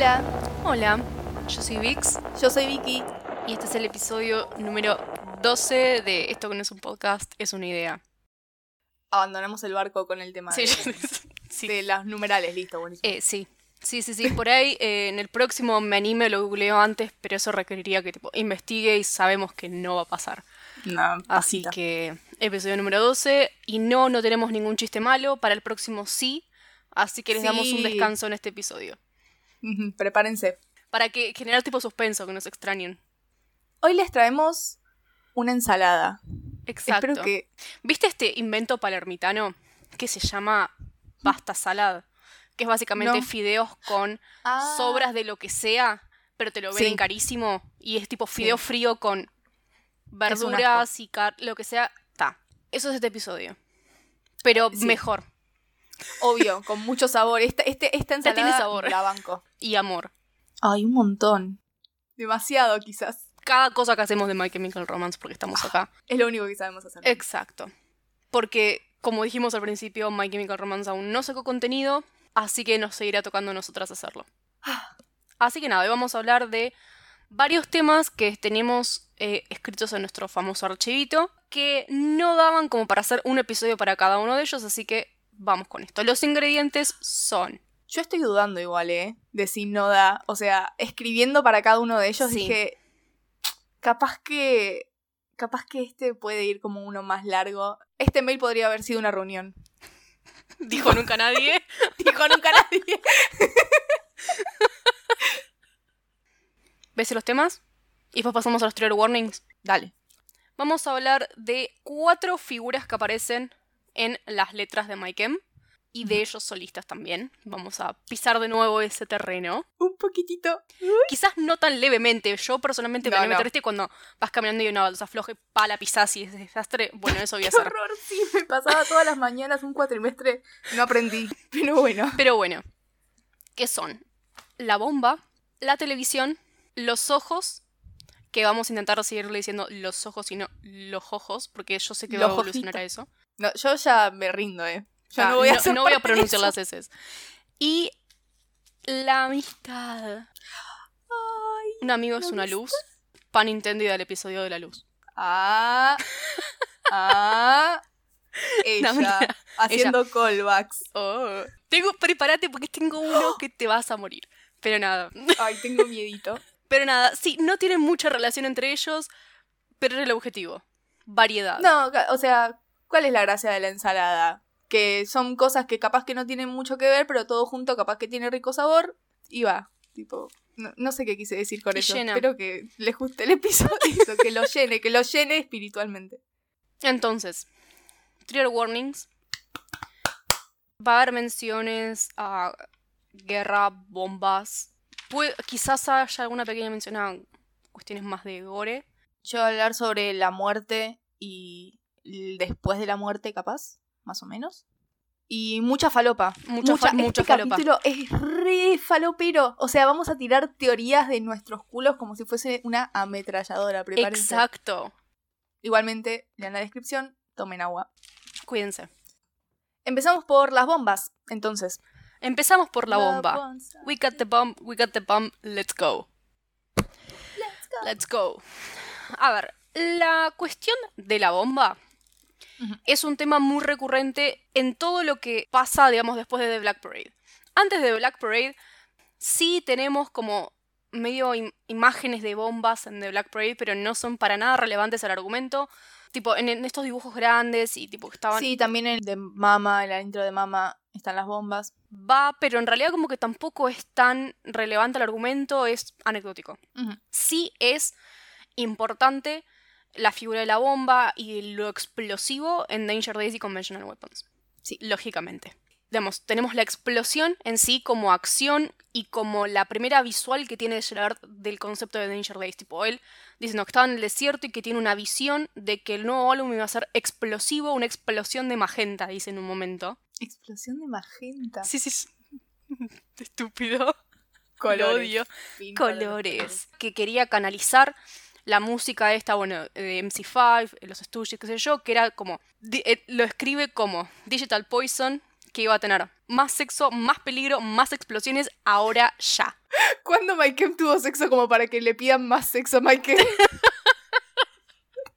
Hola, Hola, yo soy Vix yo soy Vicky. y este es el episodio número 12 de Esto que no es un podcast, es una idea. Abandonamos el barco con el tema Sí, de, sí. de las numerales, listo, buenísimo. Eh, sí. Sí, sí, sí. Por ahí eh, en el próximo me anime, lo googleo antes, pero eso requeriría que tipo, investigue y sabemos que no va a pasar. no, Así pasita. que episodio número 12 y no, no tenemos ningún chiste malo. Para el próximo sí. Así que les damos un descanso en este episodio. Prepárense. Para que generar tipo suspenso, que nos extrañen. Hoy les traemos una ensalada. Exacto. Espero que. ¿Viste este invento palermitano que se llama pasta salad? Que es básicamente No. fideos con Ah. sobras de lo que sea, pero te lo venden Sí. carísimo. Y es tipo fideo Sí. frío con verduras y car lo que sea. Ta. Eso es este episodio. Pero Sí. mejor. Obvio, con mucho sabor. Esta, este, esta Ya tiene ensalada sabor. la banco. Y amor. Ay, un montón. Demasiado, quizás. Cada cosa que hacemos de My Chemical Romance porque estamos acá. Es lo único que sabemos hacer. Exacto. Porque, como dijimos al principio, My Chemical Romance aún no sacó contenido, así que nos seguirá tocando a nosotras hacerlo. Así que nada, hoy vamos a hablar de varios temas que tenemos eh, escritos en nuestro famoso archivito, que no daban como para hacer un episodio para cada uno de ellos, así que vamos con esto. Los ingredientes son... Yo estoy dudando igual, ¿eh? De si no da. O sea, escribiendo para cada uno de ellos Sí. dije. Capaz que. Capaz que este puede ir como uno más largo. Este mail podría haber sido una reunión. Dijo nunca nadie. Dijo nunca nadie. ¿Ves los temas? Y después pasamos a los trigger warnings. Dale. Vamos a hablar de cuatro figuras que aparecen en las letras de Maikem y de ellos solistas también. Vamos a pisar de nuevo ese terreno. Un poquitito. Quizás no tan levemente. Yo personalmente me No, meter no. este cuando vas caminando y una balsa floja y pa la pisás y es desastre. Bueno, eso voy a Qué hacer. horror, sí. Me pasaba todas las mañanas un cuatrimestre. No aprendí. Pero bueno. Pero bueno, ¿qué son? La bomba, la televisión, los ojos, que vamos a intentar seguirle diciendo los ojos y no los ojos, porque yo sé que va a evolucionar a eso. No, yo ya me rindo, ¿eh? Yo Ah, no voy a, no voy pronunciar las S. Y la amistad. Ay. Un amigo es ¿la una luz. Pan Nintendo del episodio de la luz. Ah. Ah. Ella. haciendo callbacks. Oh. Tengo, prepárate porque tengo uno que te vas a morir. Pero nada. Ay, tengo miedito. Pero nada, sí, no tienen mucha relación entre ellos, pero es el objetivo. Variedad. No, o sea, ¿cuál es la gracia de la ensalada? Que son cosas que capaz que no tienen mucho que ver, pero todo junto capaz que tiene rico sabor y va. Tipo, no, no sé qué quise decir con Y eso. llena. Espero que les guste el episodio, que lo llene, que lo llene espiritualmente. Entonces, trigger warnings. Va a haber menciones a guerra, bombas. Puede- quizás haya alguna pequeña mención a cuestiones más de gore. Yo voy a hablar sobre la muerte y después de la muerte, capaz, más o menos. Y mucha falopa. Mucha fa- mucha este falopa. capítulo es re falopero. O sea, vamos a tirar teorías de nuestros culos como si fuese una ametralladora. Prepárense. Exacto. Igualmente, lean la descripción, tomen agua. Cuídense. Empezamos por las bombas, entonces. Empezamos por la bomba. bonza. We got the bomb, we got the bomb, let's go. Let's go. Let's go. A ver, la cuestión de la bomba Es un tema muy recurrente en todo lo que pasa, digamos, después de The Black Parade. Antes de The Black Parade, sí tenemos como medio im- imágenes de bombas en The Black Parade, pero no son para nada relevantes al argumento. Tipo, en, en estos dibujos grandes y tipo que estaban... Sí, también en el de Mama, en la intro de Mama, están las bombas. Va, pero en realidad como que tampoco es tan relevante al argumento, es anecdótico. Sí es importante la figura de la bomba y lo explosivo en Danger Days y Conventional Weapons. Sí. Lógicamente. Digamos, tenemos la explosión en sí como acción y como la primera visual que tiene Gerard del concepto de Danger Days. Tipo, él diciendo que estaba en el desierto y que tiene una visión de que el nuevo álbum iba a ser explosivo, una explosión de magenta, dice en un momento. Explosión de magenta. Sí, sí. sí. Estúpido. Colores. Odio colores, que quería canalizar la música esta, bueno, de MC5, los Stooges, qué sé yo, que era como, eh, lo escribe como Digital Poison, que iba a tener más sexo, más peligro, más explosiones, ahora ya. ¿Cuándo Mike tuvo sexo como para que le pidan más sexo a Mike?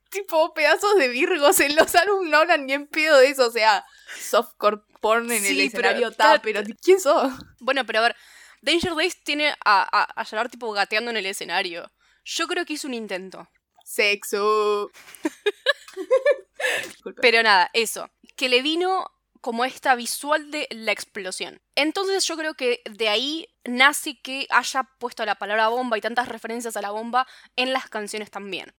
tipo, pedazos de virgos en los álbumes no hablan ni en pedo de eso, o sea, softcore porn en el Sí, pero- escenario está, pero ¿quién sos? Bueno, pero a ver, Danger Days tiene a, a, a Gerard tipo gateando en el escenario. Yo creo que hizo un intento. Sexo. Pero nada, eso. Que le vino como esta visual de la explosión. Entonces yo creo que de ahí nace que haya puesto la palabra bomba y tantas referencias a la bomba en las canciones también.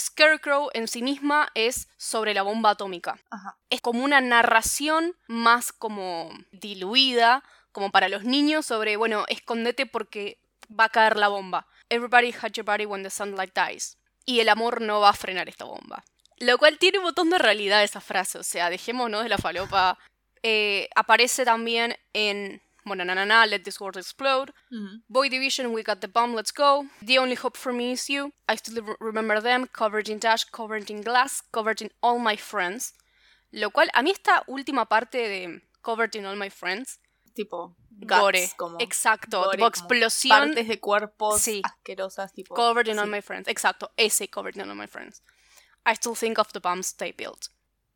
Scarecrow en sí misma es sobre la bomba atómica. Ajá. Es como una narración más como diluida, como para los niños, sobre, bueno, escondete porque va a caer la bomba. Everybody had your body when the sunlight dies. Y el amor no va a frenar esta bomba. Lo cual tiene un montón de realidad esa frase, o sea, dejémonos de la falopa. Eh, aparece también en, bueno, na na na, Let This World Explode. Boy Division, We Got the Bomb, Let's Go. The Only Hope for Me Is You. I Still re- Remember Them, Covered in Dash, Covered in Glass, Covered in All My Friends. Lo cual, a mí esta última parte de Covered in All My Friends, Tipo, guts, gore. como Exacto, gore, tipo como explosión. partes de cuerpos Sí. asquerosas, tipo. Covered in All. My Friends. Exacto, ese Covered in All My Friends. I Still Think of the Bombs They Built.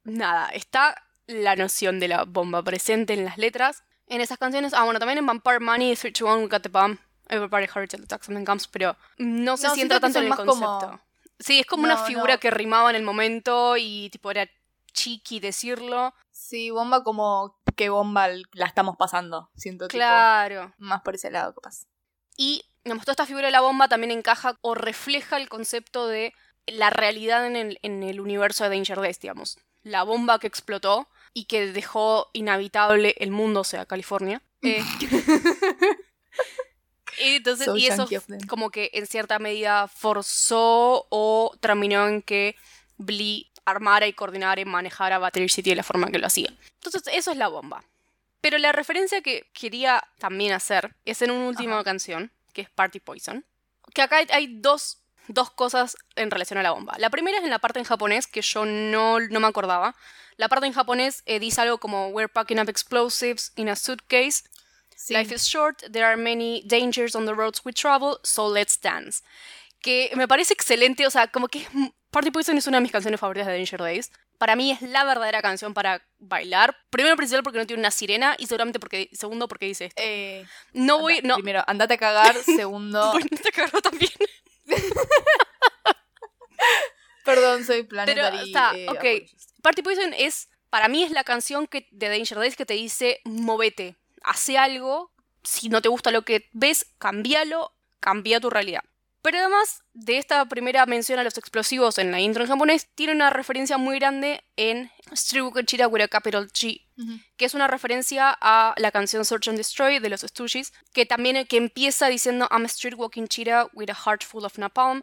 Nada, está la noción de la bomba presente en las letras. En esas canciones, ah, bueno, también en Vampire Money, 3 to 1, We Got the Bomb, Everybody Hurry Till the Something Comes, pero no se No, tanto en el más como- concepto. Sí, es como una No, figura no. que rimaba en el momento y tipo era chiqui decirlo. Sí, bomba como que bomba la estamos pasando. Siento tipo, Claro. más por ese lado, capaz. Y digamos, toda esta figura de la bomba también encaja o refleja el concepto de la realidad en el, en el universo de Danger Days, digamos. La bomba que explotó y que dejó inhabitable el mundo, o sea, California. Eh, y entonces, So y eso como que en cierta medida forzó o terminó en que Blee armara y coordinara y manejara Battery City de la forma que lo hacía. Entonces, eso es la bomba. Pero la referencia que quería también hacer es en una última Ajá. canción, que es Party Poison. Que acá hay, dos, dos cosas en relación a la bomba. La primera es en la parte en japonés, que yo no, no me acordaba. La parte en japonés eh, dice algo como We're packing up explosives in a suitcase. Sí. Life is short, there are many dangers on the roads we travel, so let's dance. Que me parece excelente, o sea, como que es, Party Poison es una de mis canciones favoritas de Danger Days. Para mí es la verdadera canción para bailar. Primero, principal, porque no tiene una sirena, y seguramente porque, segundo, porque dice esto. Eh, No voy, no. Primero, andate a cagar. Segundo, Bueno, te cago también. perdón, soy planetary. está, eh, ok. Party Poison es, para mí es la canción que, de Danger Days que te dice, movete, hace algo, si no te gusta lo que ves, cambialo, cambia tu realidad. Pero además de esta primera mención a los explosivos en la intro en japonés, tiene una referencia muy grande en Street Walker Chira with a capital G, Ujú. que es una referencia a la canción Search and Destroy de los Stooges, que también que empieza diciendo I'm a street walking cheetah with a heart full of napalm,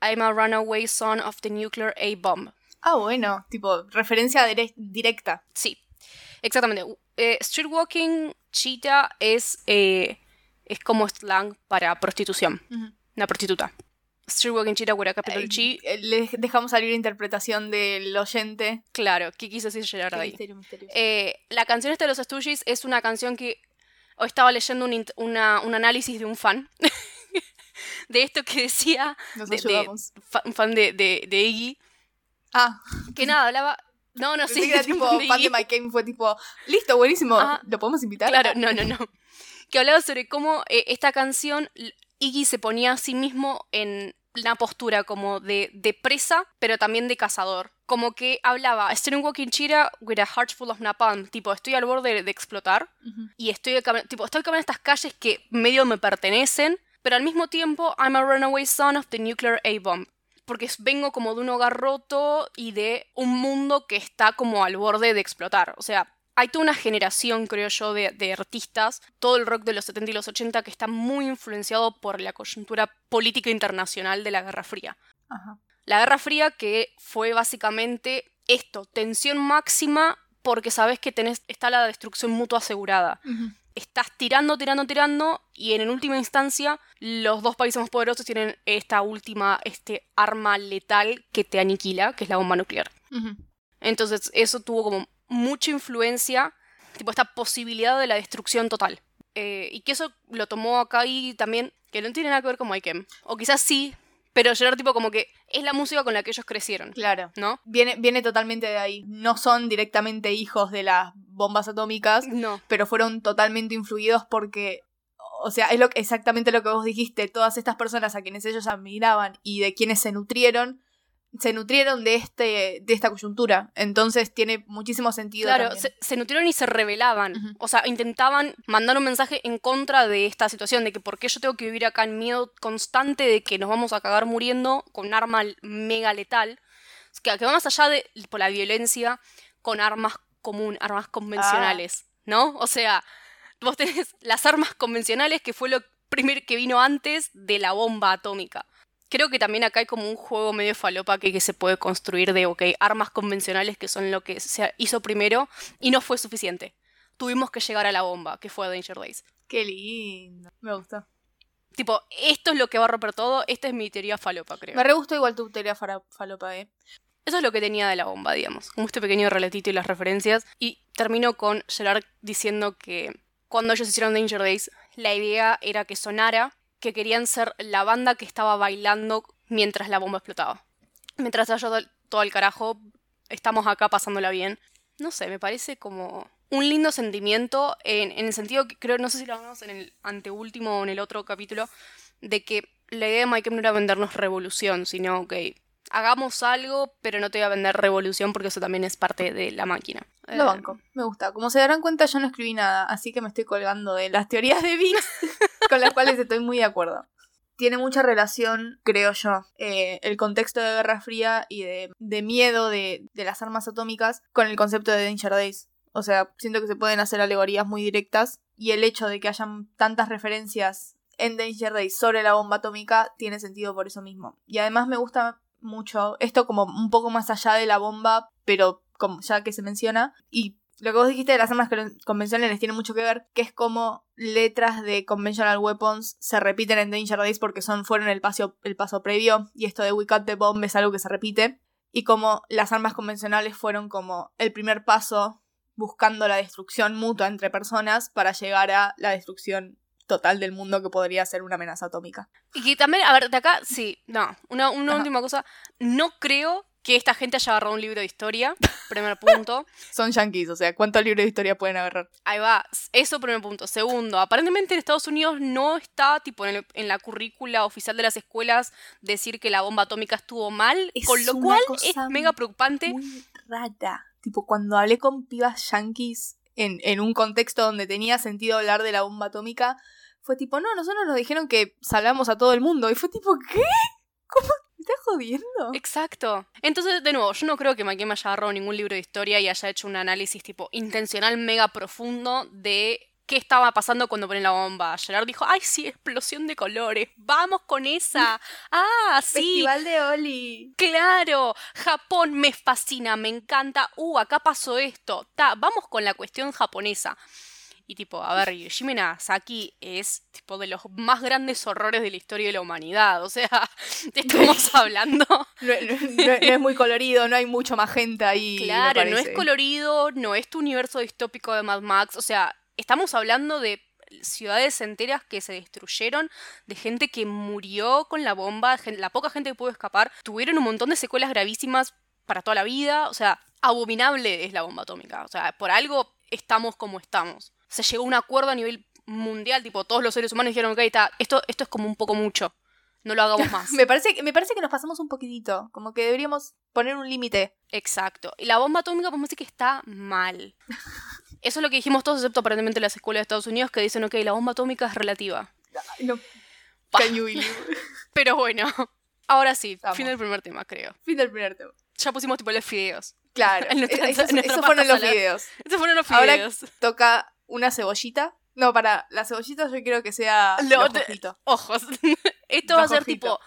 I'm a runaway son of the nuclear A-bomb. Ah, bueno, tipo, referencia dire- directa. Sí, exactamente. Eh, street walking cheetah es, eh, es como slang para prostitución. Una prostituta. Eh, G, eh, Le dejamos salir interpretación del oyente. claro, ¿qué quiso decir Gerard ahí? misterio, misterio. Eh, la canción esta de los Stooges es una canción que hoy estaba leyendo un, int- una- un análisis de un fan de esto que decía Nos de- un fan de, Iggy Ah, que nada hablaba no no pensé sí que era tipo fan de. My Game fue tipo, listo, buenísimo, Ajá. ¿lo podemos invitar? Claro, no, no, no. Que hablaba sobre cómo eh, esta canción, Iggy se ponía a sí mismo en una postura como de, de presa, pero también de cazador. Como que hablaba, estoy en Walking Chira with a heart full of napalm. Tipo, estoy al borde de, explotar y estoy, tipo, estoy caminando estas calles que medio me pertenecen, pero al mismo tiempo, I'm a runaway son of the nuclear A-bomb. Porque vengo como de un hogar roto y de un mundo que está como al borde de explotar. O sea, hay toda una generación, creo yo, de, de artistas, todo el rock de los 70 y los 80 que está muy influenciado por la coyuntura política internacional de la Guerra Fría. Ajá. La Guerra Fría que fue básicamente esto, tensión máxima porque sabes que tenés, está la destrucción mutua asegurada estás tirando, tirando, tirando, y en última instancia, los dos países más poderosos tienen esta última este arma letal que te aniquila, que es la bomba nuclear. Entonces, eso tuvo como mucha influencia tipo esta posibilidad de la destrucción total. Eh, y que eso lo tomó acá y también, que no tiene nada que ver con Maiken. O quizás sí, pero Gerard tipo como que es la música con la que ellos crecieron, Claro. ¿no? Viene, viene totalmente de ahí. No son directamente hijos de las bombas atómicas, No. pero fueron totalmente influidos porque, o sea, es lo, exactamente lo que vos dijiste, todas estas personas a quienes ellos admiraban y de quienes se nutrieron, se nutrieron de, este, de esta coyuntura. Entonces tiene muchísimo sentido. Claro, se, se nutrieron y se rebelaban. O sea, intentaban mandar un mensaje en contra de esta situación, de que por qué yo tengo que vivir acá en miedo constante de que nos vamos a cagar muriendo con un arma mega letal. Que, que va más allá de por la violencia con armas común, armas convencionales, ¿no? O sea, vos tenés las armas convencionales que fue lo primero que vino antes de la bomba atómica. Creo que también acá hay como un juego medio falopa que, que se puede construir de, ok, armas convencionales que son lo que se hizo primero y no fue suficiente. Tuvimos que llegar a la bomba, que fue Danger Days. Qué lindo. Me gustó. Tipo, esto es lo que va a romper todo, esta es mi teoría falopa, creo. Me re gustó igual tu teoría falopa, eh. Eso es lo que tenía de la bomba, digamos. Como este pequeño relatito y las referencias. Y termino con Gerard diciendo que cuando ellos hicieron Danger Days, la idea era que sonara que querían ser la banda que estaba bailando mientras la bomba explotaba. Mientras haya todo el- carajo, estamos acá pasándola bien. No sé, me parece como un lindo sentimiento en, en el sentido que creo, no sé si lo hablamos en el anteúltimo o en el otro capítulo, de que la idea de Mike no era vendernos revolución, sino que hagamos algo, pero no te voy a vender revolución porque eso también es parte de la máquina. Lo banco, me gusta. Como se darán cuenta, yo no escribí nada, así que me estoy colgando de las teorías de Vix, con las cuales estoy muy de acuerdo. Tiene mucha relación, creo yo, eh, el contexto de Guerra Fría y de, de miedo de, de las armas atómicas con el concepto de Danger Days. O sea, siento que se pueden hacer alegorías muy directas y el hecho de que hayan tantas referencias en Danger Days sobre la bomba atómica tiene sentido por eso mismo. Y además me gusta mucho esto como un poco más allá de la bomba, pero como ya que se menciona. Y lo que vos dijiste de las armas con- convencionales tiene mucho que ver, que es como letras de conventional weapons se repiten en Danger Days porque son, fueron el paso, el paso previo, y esto de We Cut the Bomb es algo que se repite. Y como las armas convencionales fueron como el primer paso buscando la destrucción mutua entre personas para llegar a la destrucción total del mundo que podría ser una amenaza atómica. Y que también, a ver, de acá, sí, no, una, última cosa. No creo que esta gente haya agarrado un libro de historia, primer punto. Son yankees, o sea, ¿cuántos libros de historia pueden agarrar? Ahí va, eso primer punto. Segundo, aparentemente en Estados Unidos no está, tipo, en, el- en la currícula oficial de las escuelas decir que la bomba atómica estuvo mal, Es con lo cual es mega preocupante. Muy rara. Tipo, cuando hablé con pibas yankees en, en un contexto donde tenía sentido hablar de la bomba atómica, fue tipo, no, nosotros nos dijeron que salvamos a todo el mundo. Y fue tipo, ¿qué? ¿Cómo? ¿Me estás jodiendo? Exacto. Entonces, de nuevo, yo no creo que McKim haya agarrado ningún libro de historia y haya hecho un análisis tipo intencional mega profundo de qué estaba pasando cuando ponen la bomba. Gerard dijo, ay sí, explosión de colores, vamos con esa. Ah, sí, Festival de Oli. claro. Japón me fascina, me encanta. Uh, acá pasó esto. Ta, vamos con la cuestión japonesa. Y tipo, a ver, Yoshimi Nagasaki es tipo de los más grandes horrores de la historia de la humanidad. O sea, estamos hablando No, no- no- no es muy colorido, no hay mucho magenta ahí. me Claro, no es colorido, no es tu universo distópico de Mad Max. O sea, estamos hablando de ciudades enteras que se destruyeron, de gente que murió con la bomba, la poca gente que pudo escapar, tuvieron un montón de secuelas gravísimas para toda la vida. O sea, abominable es la bomba atómica. O sea, por algo estamos como estamos. Se llegó a un acuerdo a nivel mundial, tipo, todos los seres humanos dijeron, ok, ta, esto, esto es como un poco mucho. No lo hagamos más. Me parece, que- me parece que nos pasamos un poquitito. Como que deberíamos poner un límite. Exacto. Y la bomba atómica, podemos decir que está mal. Eso es lo que dijimos todos, excepto aparentemente las escuelas de Estados Unidos, que dicen, ok, la bomba atómica es relativa. No. Pero bueno, ahora sí, Vamos. fin del primer tema, creo. Fin del primer tema. Ya pusimos tipo los fideos. Claro, nuestra- esos, esos fueron los videos. Estos fueron los Ahora- fideos. Toca una cebollita. No, para la cebollita yo quiero que sea Lo- los te-. Ojos. Esto va a ser tipo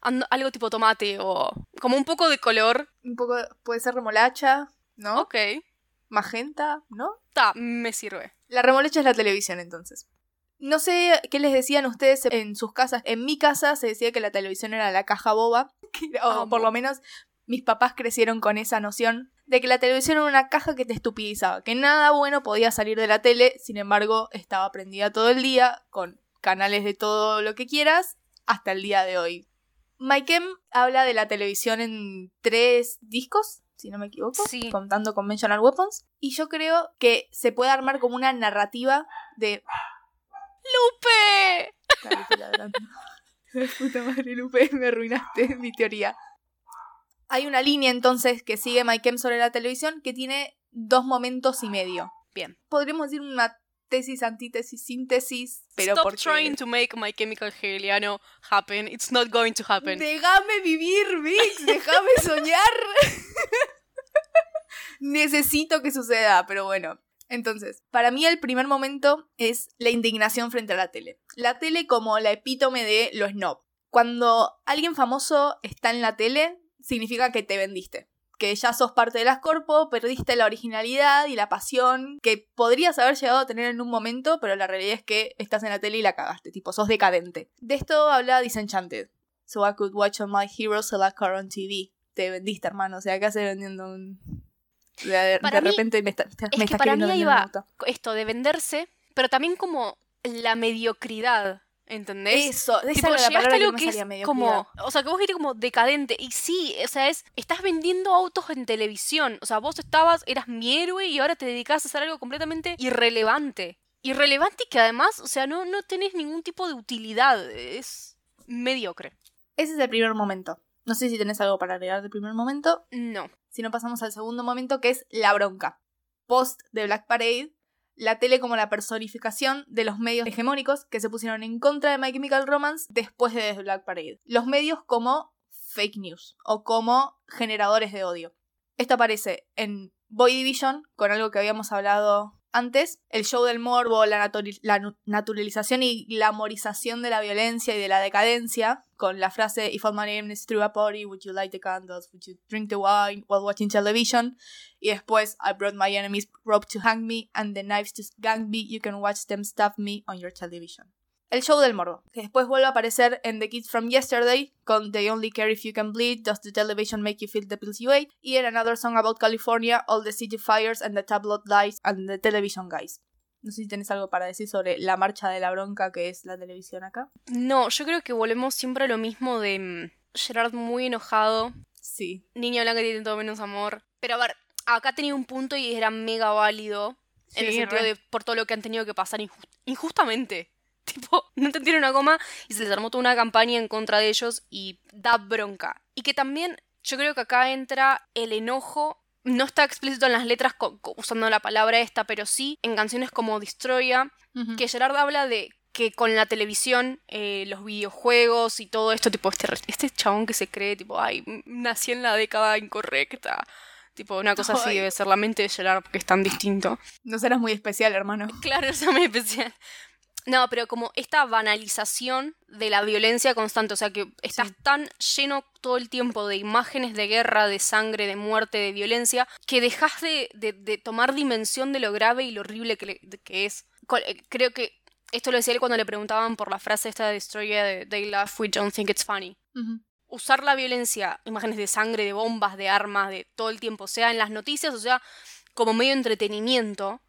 ando- algo tipo tomate o como un poco de color. Un poco, puede ser remolacha, ¿no? Ok, Magenta, ¿no? ta, me sirve. La remolacha es la televisión, entonces. No sé qué les decían ustedes en sus casas. En mi casa se decía que la televisión era la caja boba. o por lo menos mis papás crecieron con esa noción de que la televisión era una caja que te estupidizaba, que nada bueno podía salir de la tele, sin embargo estaba prendida todo el día, con canales de todo lo que quieras, hasta el día de hoy. Mike M habla de la televisión en tres discos, si no me equivoco, Sí. contando Conventional Weapons, y yo creo que se puede armar como una narrativa de... ¡Lupe! Puta madre, Lupe, me arruinaste mi teoría. Hay una línea entonces que sigue Mike M sobre la televisión que tiene dos momentos y medio. Bien. Podríamos decir una tesis, antítesis, síntesis, pero Stop porque... trying to make My Chemical Hegeliano happen. It's not going to happen. Déjame vivir, Vix, déjame soñar. Necesito que suceda, pero bueno. Entonces, para mí el primer momento es la indignación frente a la tele. La tele como la epítome de lo snob. Cuando alguien famoso está en la tele, significa que te vendiste. Que ya sos parte de las corpo, perdiste la originalidad y la pasión que podrías haber llegado a tener en un momento, pero la realidad es que estás en la tele y la cagaste, tipo, sos decadente. De esto habla Disenchanted. So I could watch all my heroes select car on TV. Te vendiste, hermano. O sea, ¿qué haces vendiendo un. De, de Para mí- repente me, está- me Es que para mí auto. esto de venderse, pero también como la mediocridad, ¿entendés? Eso, esa Tipo, era la palabra que que es medio como, o sea, que vos dijiste como decadente, y sí, o sea, es, estás vendiendo autos en televisión, o sea, vos estabas, eras mi héroe y ahora te dedicás a hacer algo completamente irrelevante. Irrelevante y que además, o sea, no, no tenés ningún tipo de utilidad, es mediocre. Ese es el primer momento. No sé si tenés algo para agregar del primer momento. No. Si no, pasamos al segundo momento, que es la bronca. Post de Black Parade, la tele como la personificación de los medios hegemónicos que se pusieron en contra de My Chemical Romance después de The Black Parade. Los medios como fake news o como generadores de odio. Esto aparece en Boy Division, con algo que habíamos hablado antes, el show del morbo, la, la naturalización y glamorización de la violencia y de la decadencia, con la frase If all my name is through a party, would you light the candles, would you drink the wine while watching television? Y después, I brought my enemies rope to hang me and the knives to gang me, you can watch them stab me on your television. El show del morbo, que después vuelve a aparecer en The Kids from Yesterday con They Only Care If You Can Bleed, Does the Television Make You Feel the Pills You Ate? y en Another Song About California, All the City Fires and the Tabloid Lies and the Television Guys. No sé si tenés algo para decir sobre la marcha de la bronca que es la televisión acá. No, yo creo que volvemos siempre a lo mismo de mm, Gerard muy enojado, Sí. niña blanca tiene todo menos amor. Pero a ver, acá tenía un punto y era mega válido. en el Sí, sentido re. de por todo lo que han tenido que pasar injus- injustamente. Tipo, no entendieron una goma y se les armó toda una campaña en contra de ellos y da bronca. Y que también yo creo que acá entra el enojo. No está explícito en las letras usando la palabra esta, pero sí en canciones como Destroya, que Gerard habla de que con la televisión, eh, los videojuegos y todo esto, tipo, este, este chabón que se cree, tipo, ay, m- nací en la década incorrecta. Tipo, una cosa así debe ser la mente de Gerard porque es tan distinto. No serás muy especial, hermano. Claro, eso me especial. No, pero como esta banalización de la violencia constante, o sea que estás Sí. tan lleno todo el tiempo de imágenes de guerra, de sangre, de muerte, de violencia, que dejas de, de- de tomar dimensión de lo grave y lo horrible que, le- que es. Eh, Creo que esto lo decía él cuando le preguntaban por la frase esta de Destroyer de They laugh, we don't think it's funny. Usar la violencia, imágenes de sangre, de bombas, de armas, de todo el tiempo, sea en las noticias, o sea, como medio de entretenimiento,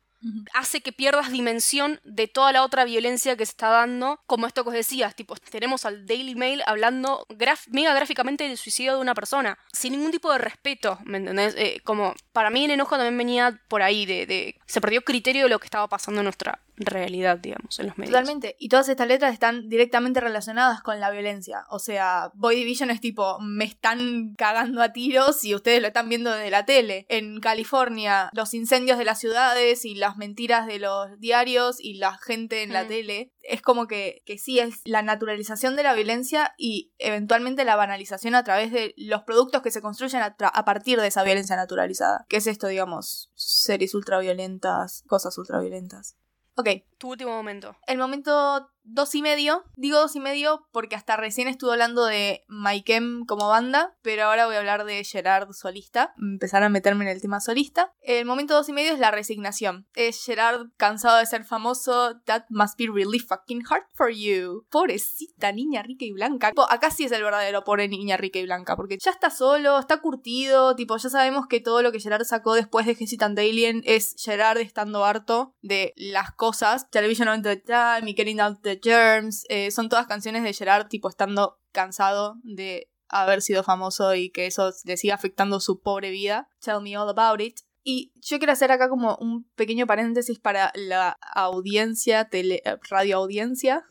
Hace que pierdas dimensión de toda la otra violencia que se está dando, como esto que os decías, tipo, tenemos al Daily Mail hablando mega gráficamente del suicidio de una persona, sin ningún tipo de respeto, ¿me entendés? Eh, como, para mí el enojo también venía por ahí, de, de- se perdió criterio de lo que estaba pasando en nuestra realidad, digamos, en los medios. Totalmente. Y todas estas letras están directamente relacionadas con la violencia. O sea, Boy Division es tipo, me están cagando a tiros y ustedes lo están viendo desde la tele. En California, los incendios de las ciudades y las mentiras de los diarios y la gente en la Mm. tele. Es como que, que sí, es la naturalización de la violencia y eventualmente la banalización a través de los productos que se construyen a, a partir de esa violencia naturalizada. ¿Qué es esto, digamos? Series ultraviolentas, cosas ultraviolentas. Ok, Tu último momento. el momento dos y medio. Digo dos y medio porque hasta recién estuve hablando de Maikem como banda, pero ahora voy a hablar de Gerard solista. Empezar a meterme en el tema solista. El momento dos y medio es la resignación. Es Gerard cansado de ser famoso. That must be really fucking hard for you. Pobrecita niña rica y blanca. Acá sí es el verdadero pobre niña rica y blanca, porque ya está solo, está curtido, tipo, ya sabemos que todo lo que Gerard sacó después de Hesitant Alien es Gerard estando harto de las cosas. Television Time y Getting Out the Germs. eh, son todas canciones de Gerard, tipo, estando cansado de haber sido famoso y que eso le siga afectando su pobre vida. Tell me all about it. Y yo quiero hacer acá como un pequeño paréntesis para la audiencia, tele, radio audiencia.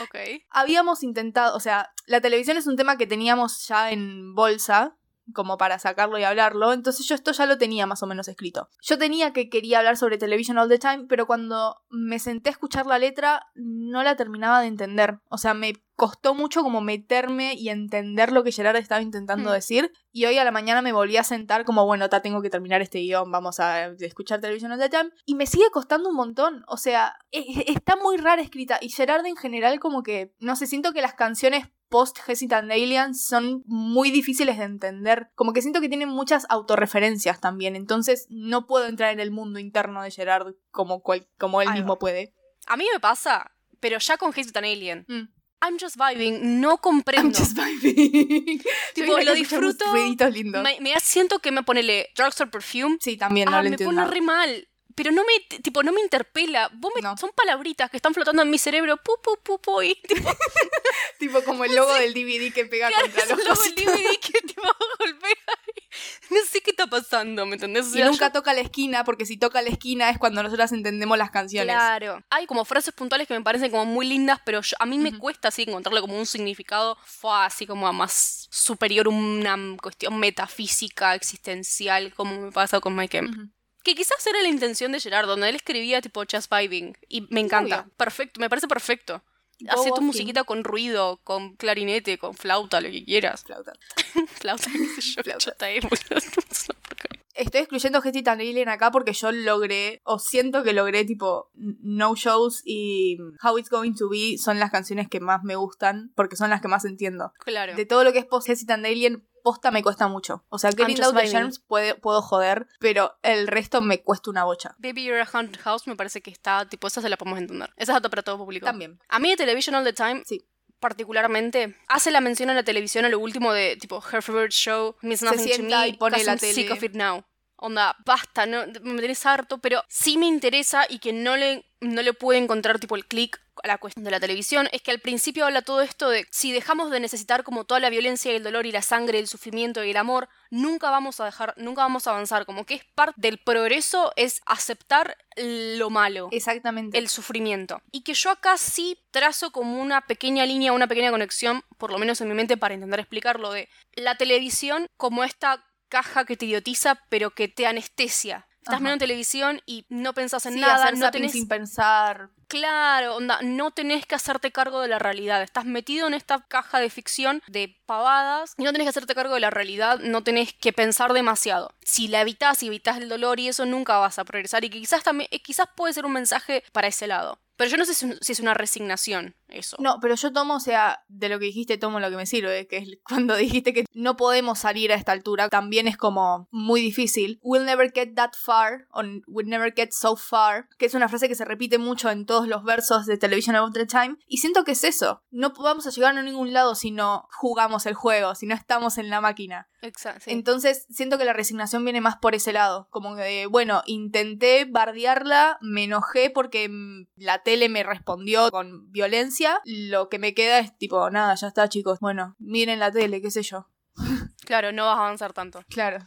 Ok. Habíamos intentado, o sea, la televisión es un tema que teníamos ya en bolsa, como para sacarlo y hablarlo, entonces yo esto ya lo tenía más o menos escrito. Yo tenía que quería hablar sobre Television All the Time, pero cuando me senté a escuchar la letra no la terminaba de entender. O sea, me costó mucho como meterme y entender lo que Gerard estaba intentando Hmm. decir. Y hoy a la mañana me volví a sentar como, bueno, ta, tengo que terminar este guion, vamos a escuchar Television All the Time. Y me sigue costando un montón. O sea, e- e- está muy rara escrita. Y Gerard en general como que, no sé, siento que las canciones post Hesitant Alien son muy difíciles de entender. Como que siento que tienen muchas autorreferencias también. Entonces no puedo entrar en el mundo interno de Gerard como, cual- como él mismo puede. A mí me pasa, pero ya con Hesitant Alien. Mm. I'm just vibing, no comprendo. I'm just vibing. Tipo, lo disfruto. Me, me siento que me ponele Drugstore Perfume. Sí, también no ah, lo me entiendo. pone re mal. Pero no me, tipo, no me interpela. Vos me- No. Son palabritas que están flotando en mi cerebro. Pu, pu, pu, pu, y tipo, Tipo como el logo del DVD que pega claro, contra los un logo del DVD que tipo golpea. y No sé qué está pasando, ¿me entendés? O Y nunca yo- toca la esquina, porque si toca la esquina es cuando nosotras entendemos las canciones. Claro. Hay como frases puntuales que me parecen como muy lindas, pero yo- a mí me cuesta así encontrarle como un significado fue así como a más superior, una cuestión metafísica, existencial, como me pasa con Mike M. Que quizás era la intención de Gerard, donde él escribía tipo just vibing. Y me encanta. Obvio. Perfecto, me parece perfecto. Go Hacé tu musiquita con ruido, con clarinete, con flauta, lo que quieras. Flauta. flauta, qué sé yo, Flauta. Estoy excluyendo Hesitant Alien acá porque yo logré, o siento que logré, tipo, No Shows y How It's Going to Be son las canciones que más me gustan porque son las que más entiendo. Claro. De todo lo que es post Hesitant Alien, posta me cuesta mucho. O sea, Getting Out the. Germs puede- puedo joder, pero el resto me cuesta una bocha. Baby You're a Haunted House me parece que está, tipo, esa se la podemos entender. Esa es apta para todo público. También. A mí de Television All the Time, Sí. particularmente, hace la mención a la televisión a lo último de, tipo, Her Favorite Show, Means Se Nothing to Me, y pone la tele. sick of it now. Onda, basta, no, me tenés harto, pero sí me interesa y que no le, no le pude encontrar tipo el clic a la cuestión de la televisión, es que al principio habla todo esto de si dejamos de necesitar como toda la violencia y el dolor y la sangre, el sufrimiento y el amor, nunca vamos a dejar, nunca vamos a avanzar, como que es parte del progreso es aceptar lo malo Exactamente. el sufrimiento. Y que yo acá sí trazo como una pequeña línea, una pequeña conexión, por lo menos en mi mente, para intentar explicarlo, de la televisión como esta caja que te idiotiza, pero que te anestesia. Estás Ajá. mirando televisión y no pensás en Sí, nada, no tenés... sin pensar. Claro, onda, no tenés que hacerte cargo de la realidad. Estás metido en esta caja de ficción de pavadas y no tenés que hacerte cargo de la realidad, no tenés que pensar demasiado. Si la evitas y evitas el dolor y eso, nunca vas a progresar. Y quizás también, eh, quizás puede ser un mensaje para ese lado. Pero yo no sé si es una resignación eso. No, pero yo tomo, o sea, de lo que dijiste, tomo lo que me sirve, que es cuando dijiste que no podemos salir a esta altura, también es como muy difícil. We'll never get that far, o we'll never get so far, que es una frase que se repite mucho en todos los versos de Television of the Time, y siento que es eso. No vamos a llegar a ningún lado si no jugamos el juego, si no estamos en la máquina. Exacto. sí. Entonces, siento que la resignación viene más por ese lado. Como que, bueno, intenté bardearla, me enojé porque mm, la tele me respondió con violencia. Lo que me queda es tipo, nada, ya está, chicos. Bueno, miren la tele, qué sé yo. Claro, no vas a avanzar tanto. Claro.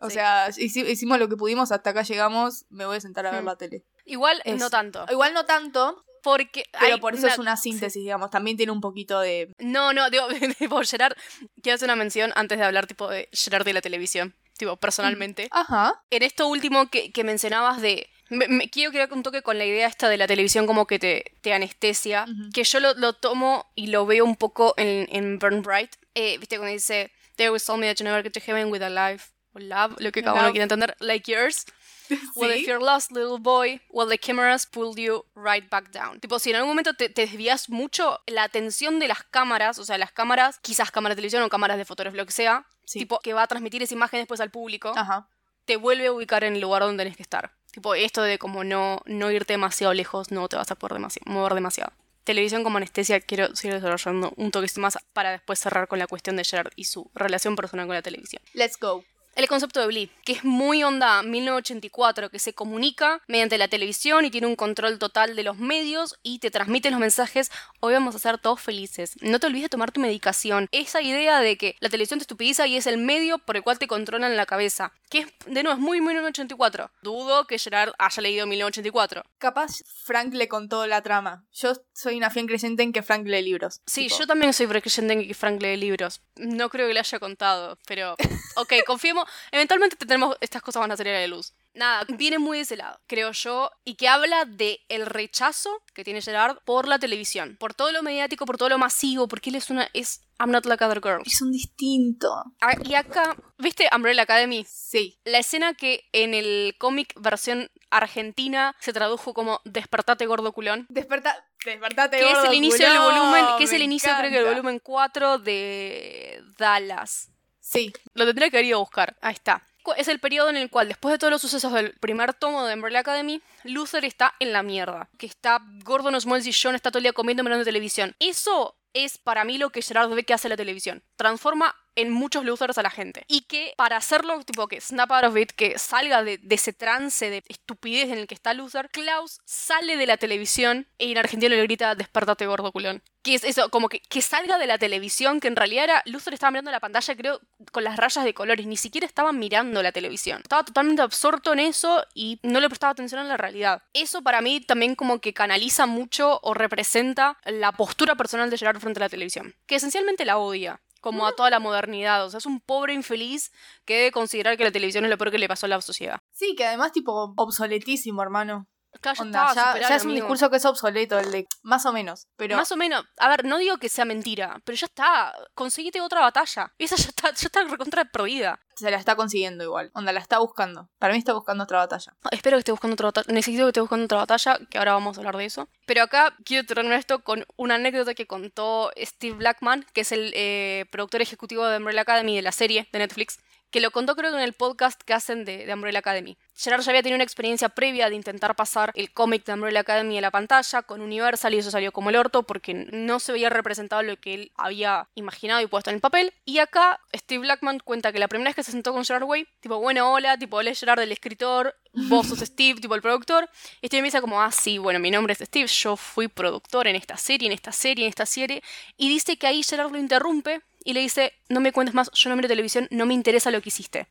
O Sí. sea, hici- hicimos lo que pudimos, hasta acá llegamos, me voy a sentar a ver Hmm. la tele. Igual, Es- no tanto. Igual no tanto, Porque. pero por eso es una- síntesis, digamos. También tiene un poquito de... No, no, digo, tipo, Gerard. Quiero hacer una mención antes de hablar, tipo, de Gerard de la televisión. Tipo, personalmente. Ajá. En esto último que, que mencionabas de... Me, me- quiero crear un toque con la idea esta de la televisión como que te, te anestesia. Que yo lo, lo tomo y lo veo un poco en, en Burn Bright. Eh, Viste cuando dice... They always told me that you never get to heaven with a life o love, lo que cada uno quiere entender, like yours. Well, if you're lost, little boy, well, the cameras pulled you right back down. Tipo, si en algún momento te, te desvías mucho, la atención de las cámaras, o sea, las cámaras, quizás cámaras de televisión o cámaras de fotografía, lo que sea, Sí. tipo, que va a transmitir esa imagen después al público, Ajá. te vuelve a ubicar en el lugar donde tenés que estar. Tipo, esto de como no, no irte demasiado lejos, no te vas a poder demasi- mover demasiado. Televisión como anestesia, quiero seguir desarrollando un toque más para después cerrar con la cuestión de Gerard y su relación personal con la televisión. Let's go. El concepto de Blee, que es muy onda 1984, que se comunica mediante la televisión y tiene un control total de los medios y te transmite los mensajes, hoy vamos a ser todos felices. No te olvides de tomar tu medicación. Esa idea de que la televisión te estupidiza y es el medio por el cual te controlan la cabeza. Que es, de nuevo, es muy 1984. Dudo que Gerard haya leído 1984. Capaz Frank le contó la trama. Yo soy una fiel creyente en que Frank lee libros. Sí, Tipo, yo también soy creyente en que Frank lee libros. No creo que le haya contado, pero ok, confiemos. Eventualmente tenemos estas cosas van a salir a la luz. Nada, viene muy de ese lado, creo yo, y que habla de el rechazo que tiene Gerard por la televisión, por todo lo mediático, por todo lo masivo, porque él es una es I'm not like other girls. Es un distinto. Ah, Y acá, ¿viste Umbrella Academy? Sí. La escena que en el cómic versión argentina se tradujo como Despertate gordo culón. Desperta. Despertate, que es gordo el inicio del volumen, que es el inicio creo que del encanta. volumen 4 de Dallas. Sí. Lo tendría que ido a buscar. Ahí está. Es el periodo en el cual, después de todos los sucesos del primer tomo de Umbrella Academy, Luther está en la mierda. Que está gordo los muebles y John está todo el día comiendo mirando televisión. Eso es para mí lo que Gerard ve que hace la televisión. Transforma en muchos Luthers a la gente. Y que para hacerlo, tipo que snap out of it, que salga de, ese trance de estupidez en el que está Luther, Klaus sale de la televisión y en argentino le grita, despertate gordo culón. Que es eso, como que, que salga de la televisión, que en realidad era, Luther estaba mirando la pantalla, creo, con las rayas de colores, ni siquiera estaba mirando la televisión. Estaba totalmente absorto en eso y no le prestaba atención a la realidad. Eso para mí también como que canaliza mucho o representa la postura personal de Gerard frente a la televisión, que esencialmente la odia. Como a toda la modernidad. O sea, es un pobre infeliz que debe considerar que la televisión es lo peor que le pasó a la sociedad. Sí, que además, tipo, obsoletísimo, hermano. Claro, ya Onda, estaba ya, es un amigo. discurso que es obsoleto, el de más o menos. Pero Más o menos, a ver, no digo que sea mentira, pero ya está, conseguite otra batalla. Esa ya está, ya está recontra perdida. se la está consiguiendo igual. Onda, la está buscando. Para mí está buscando otra batalla. Espero que esté buscando otra batalla, necesito que esté buscando otra batalla, que ahora vamos a hablar de eso. Pero acá quiero terminar esto con una anécdota que contó Steve Blackman, que es el eh, productor ejecutivo de Umbrella Academy de la serie de Netflix, que lo contó creo que en el podcast que hacen de, de Umbrella Academy. Gerard ya había tenido una experiencia previa de intentar pasar el cómic de Umbrella Academy a la pantalla con Universal y eso salió como el orto porque no se veía representado lo que él había imaginado y puesto en el papel. Y acá Steve Blackman cuenta que la primera vez que se sentó con Gerard Way, tipo, bueno, hola, tipo, hola Gerard el escritor, vos sos Steve, tipo el productor. Y Steve me dice como, ah, sí, bueno, mi nombre es Steve, yo fui productor en esta serie, en esta serie, en esta serie. Y dice que ahí Gerard lo interrumpe y le dice, no me cuentes más, yo no miro televisión, no me interesa lo que hiciste.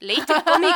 ¿Leíste el cómic?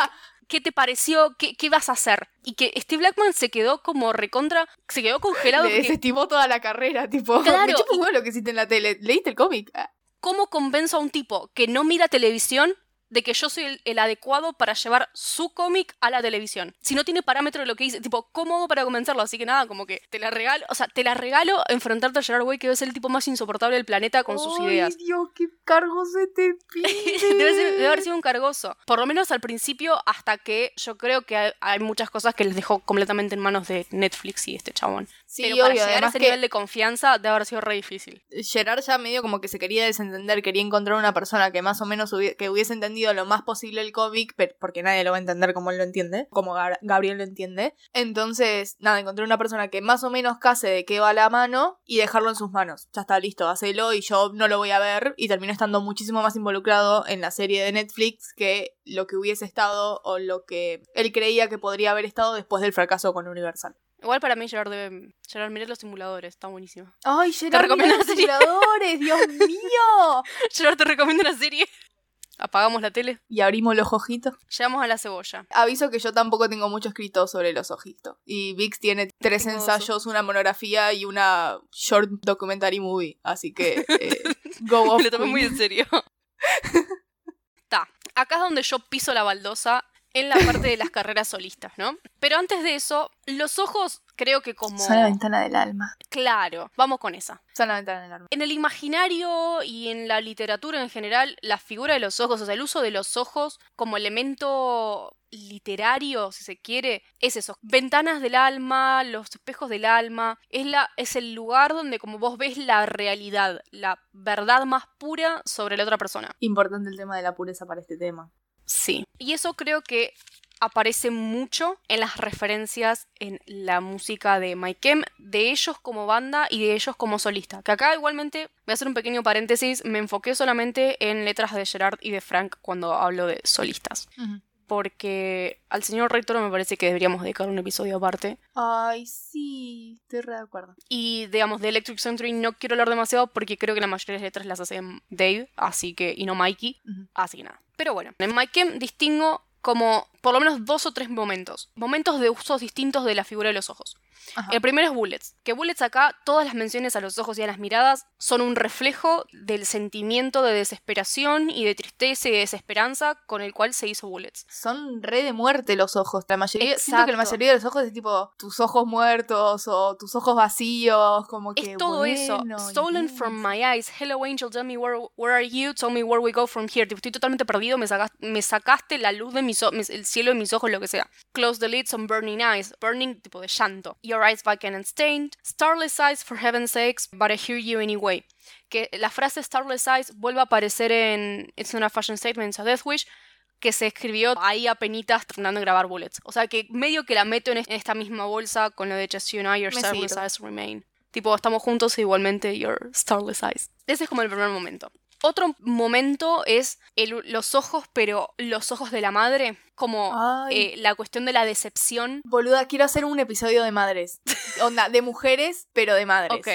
¿Qué te pareció? ¿Qué, ¿Qué vas a hacer? Y que Steve Blackman se quedó como recontra, se quedó congelado. Le porque desestimó toda la carrera, tipo. Claro, Me chupa y- lo que hiciste en la tele. ¿Leíste el cómic? Ah, ¿Cómo convenzo a un tipo que no mira televisión de que yo soy el, el adecuado para llevar su cómic a la televisión? Si no tiene parámetro de lo que dice, tipo, ¿cómo hago para convencerlo? Así que nada, como que te la regalo, o sea, te la regalo enfrentarte a Gerard Way, que es el tipo más insoportable del planeta con sus ideas. Dios, qué cargo se te pide. debe, ser- debe haber sido un cargoso. Por lo menos al principio, hasta que yo creo que hay, hay muchas cosas que les dejó completamente en manos de Netflix y este chabón. Sí, Pero para obvio, llegar a ese que nivel de confianza debe haber sido re difícil. Gerard ya medio como que se quería desentender, quería encontrar una persona que más o menos hubie- que hubiese entendido lo más posible el cómic, pero- porque nadie lo va a entender como él lo entiende, como Gab- Gabriel lo entiende. Entonces, nada, encontré una persona que más o menos case de qué va la mano y dejarlo en sus manos. Ya está listo, hacelo y yo no lo voy a ver y terminó estando muchísimo más involucrado en la serie de Netflix que lo que hubiese estado o lo que él creía que podría haber estado después del fracaso con Universal. Igual para mí Gerard debe... Gerard, miré los simuladores, está buenísimo. Ay, Gerard, recomiendo mira los serie. simuladores, Dios mío. Gerard, te recomiendo una serie. Apagamos la tele. Y abrimos los ojitos. Llegamos a la cebolla. Aviso que yo tampoco tengo mucho escrito sobre los ojitos. Y Vix tiene tres ensayos, una monografía y una short documentary movie. Así que eh, go off. Lo tomé muy en serio. Está. Acá es donde yo piso la baldosa en la parte de las carreras solistas, ¿no? Pero antes de eso, los ojos creo que como... Son la ventana del alma. Claro, vamos con esa. Son la ventana del alma. En el imaginario y en la literatura en general, la figura de los ojos, o sea, el uso de los ojos como elemento literario, si se quiere, es eso. Ventanas del alma, los espejos del alma, es, la, es el lugar donde como vos ves la realidad, la verdad más pura sobre la otra persona. Importante el tema de la pureza para este tema. Sí. Y eso creo que aparece mucho en las referencias en la música de Mike M, de ellos como banda y de ellos como solista. Que acá igualmente, voy a hacer un pequeño paréntesis, me enfoqué solamente en letras de Gerard y de Frank cuando hablo de solistas. Porque al señor Rector me parece que deberíamos dedicar un episodio aparte. Ay, sí, estoy re de acuerdo. Y digamos, de Electric Century no quiero hablar demasiado porque creo que la mayoría de las letras las hace Dave, así que, y no Mikey, así que nada. Pero bueno, en Mike M distingo como por lo menos dos o tres momentos. Momentos de usos distintos de la figura de los ojos. Ajá. El primero es Bullets. Que Bullets acá, todas las menciones a los ojos y a las miradas son un reflejo del sentimiento de desesperación y de tristeza y de desesperanza con el cual se hizo Bullets. Son re de muerte los ojos. La mayoría, siento que la mayoría de los ojos es tipo tus ojos muertos o tus ojos vacíos, como que Es todo eso. Stolen yes. from my eyes. Hello angel, tell me where, where are you? Tell me where we go from here. Estoy totalmente perdido. Me, sacas- me sacaste la luz de mis ojos, cielo de mis ojos, lo que sea. Close the lids on burning eyes. Burning, tipo de llanto. Your eyes vacant and stained. Starless eyes, for heaven's sakes, but I hear you anyway. Que la frase Starless eyes vuelve a aparecer en It's not a fashion statement, a death wish que se escribió ahí a penitas tratando de grabar bullets. O sea que medio que la meto en es- en esta misma bolsa con lo de Just you and I, your starless eyes remain. Tipo, estamos juntos e igualmente your starless eyes. Ese es como el primer momento. Otro momento es el- los ojos, pero los ojos de la madre, como eh, la cuestión de la decepción. Boluda, quiero hacer un episodio de madres. Onda, de mujeres, pero de madres. Ok,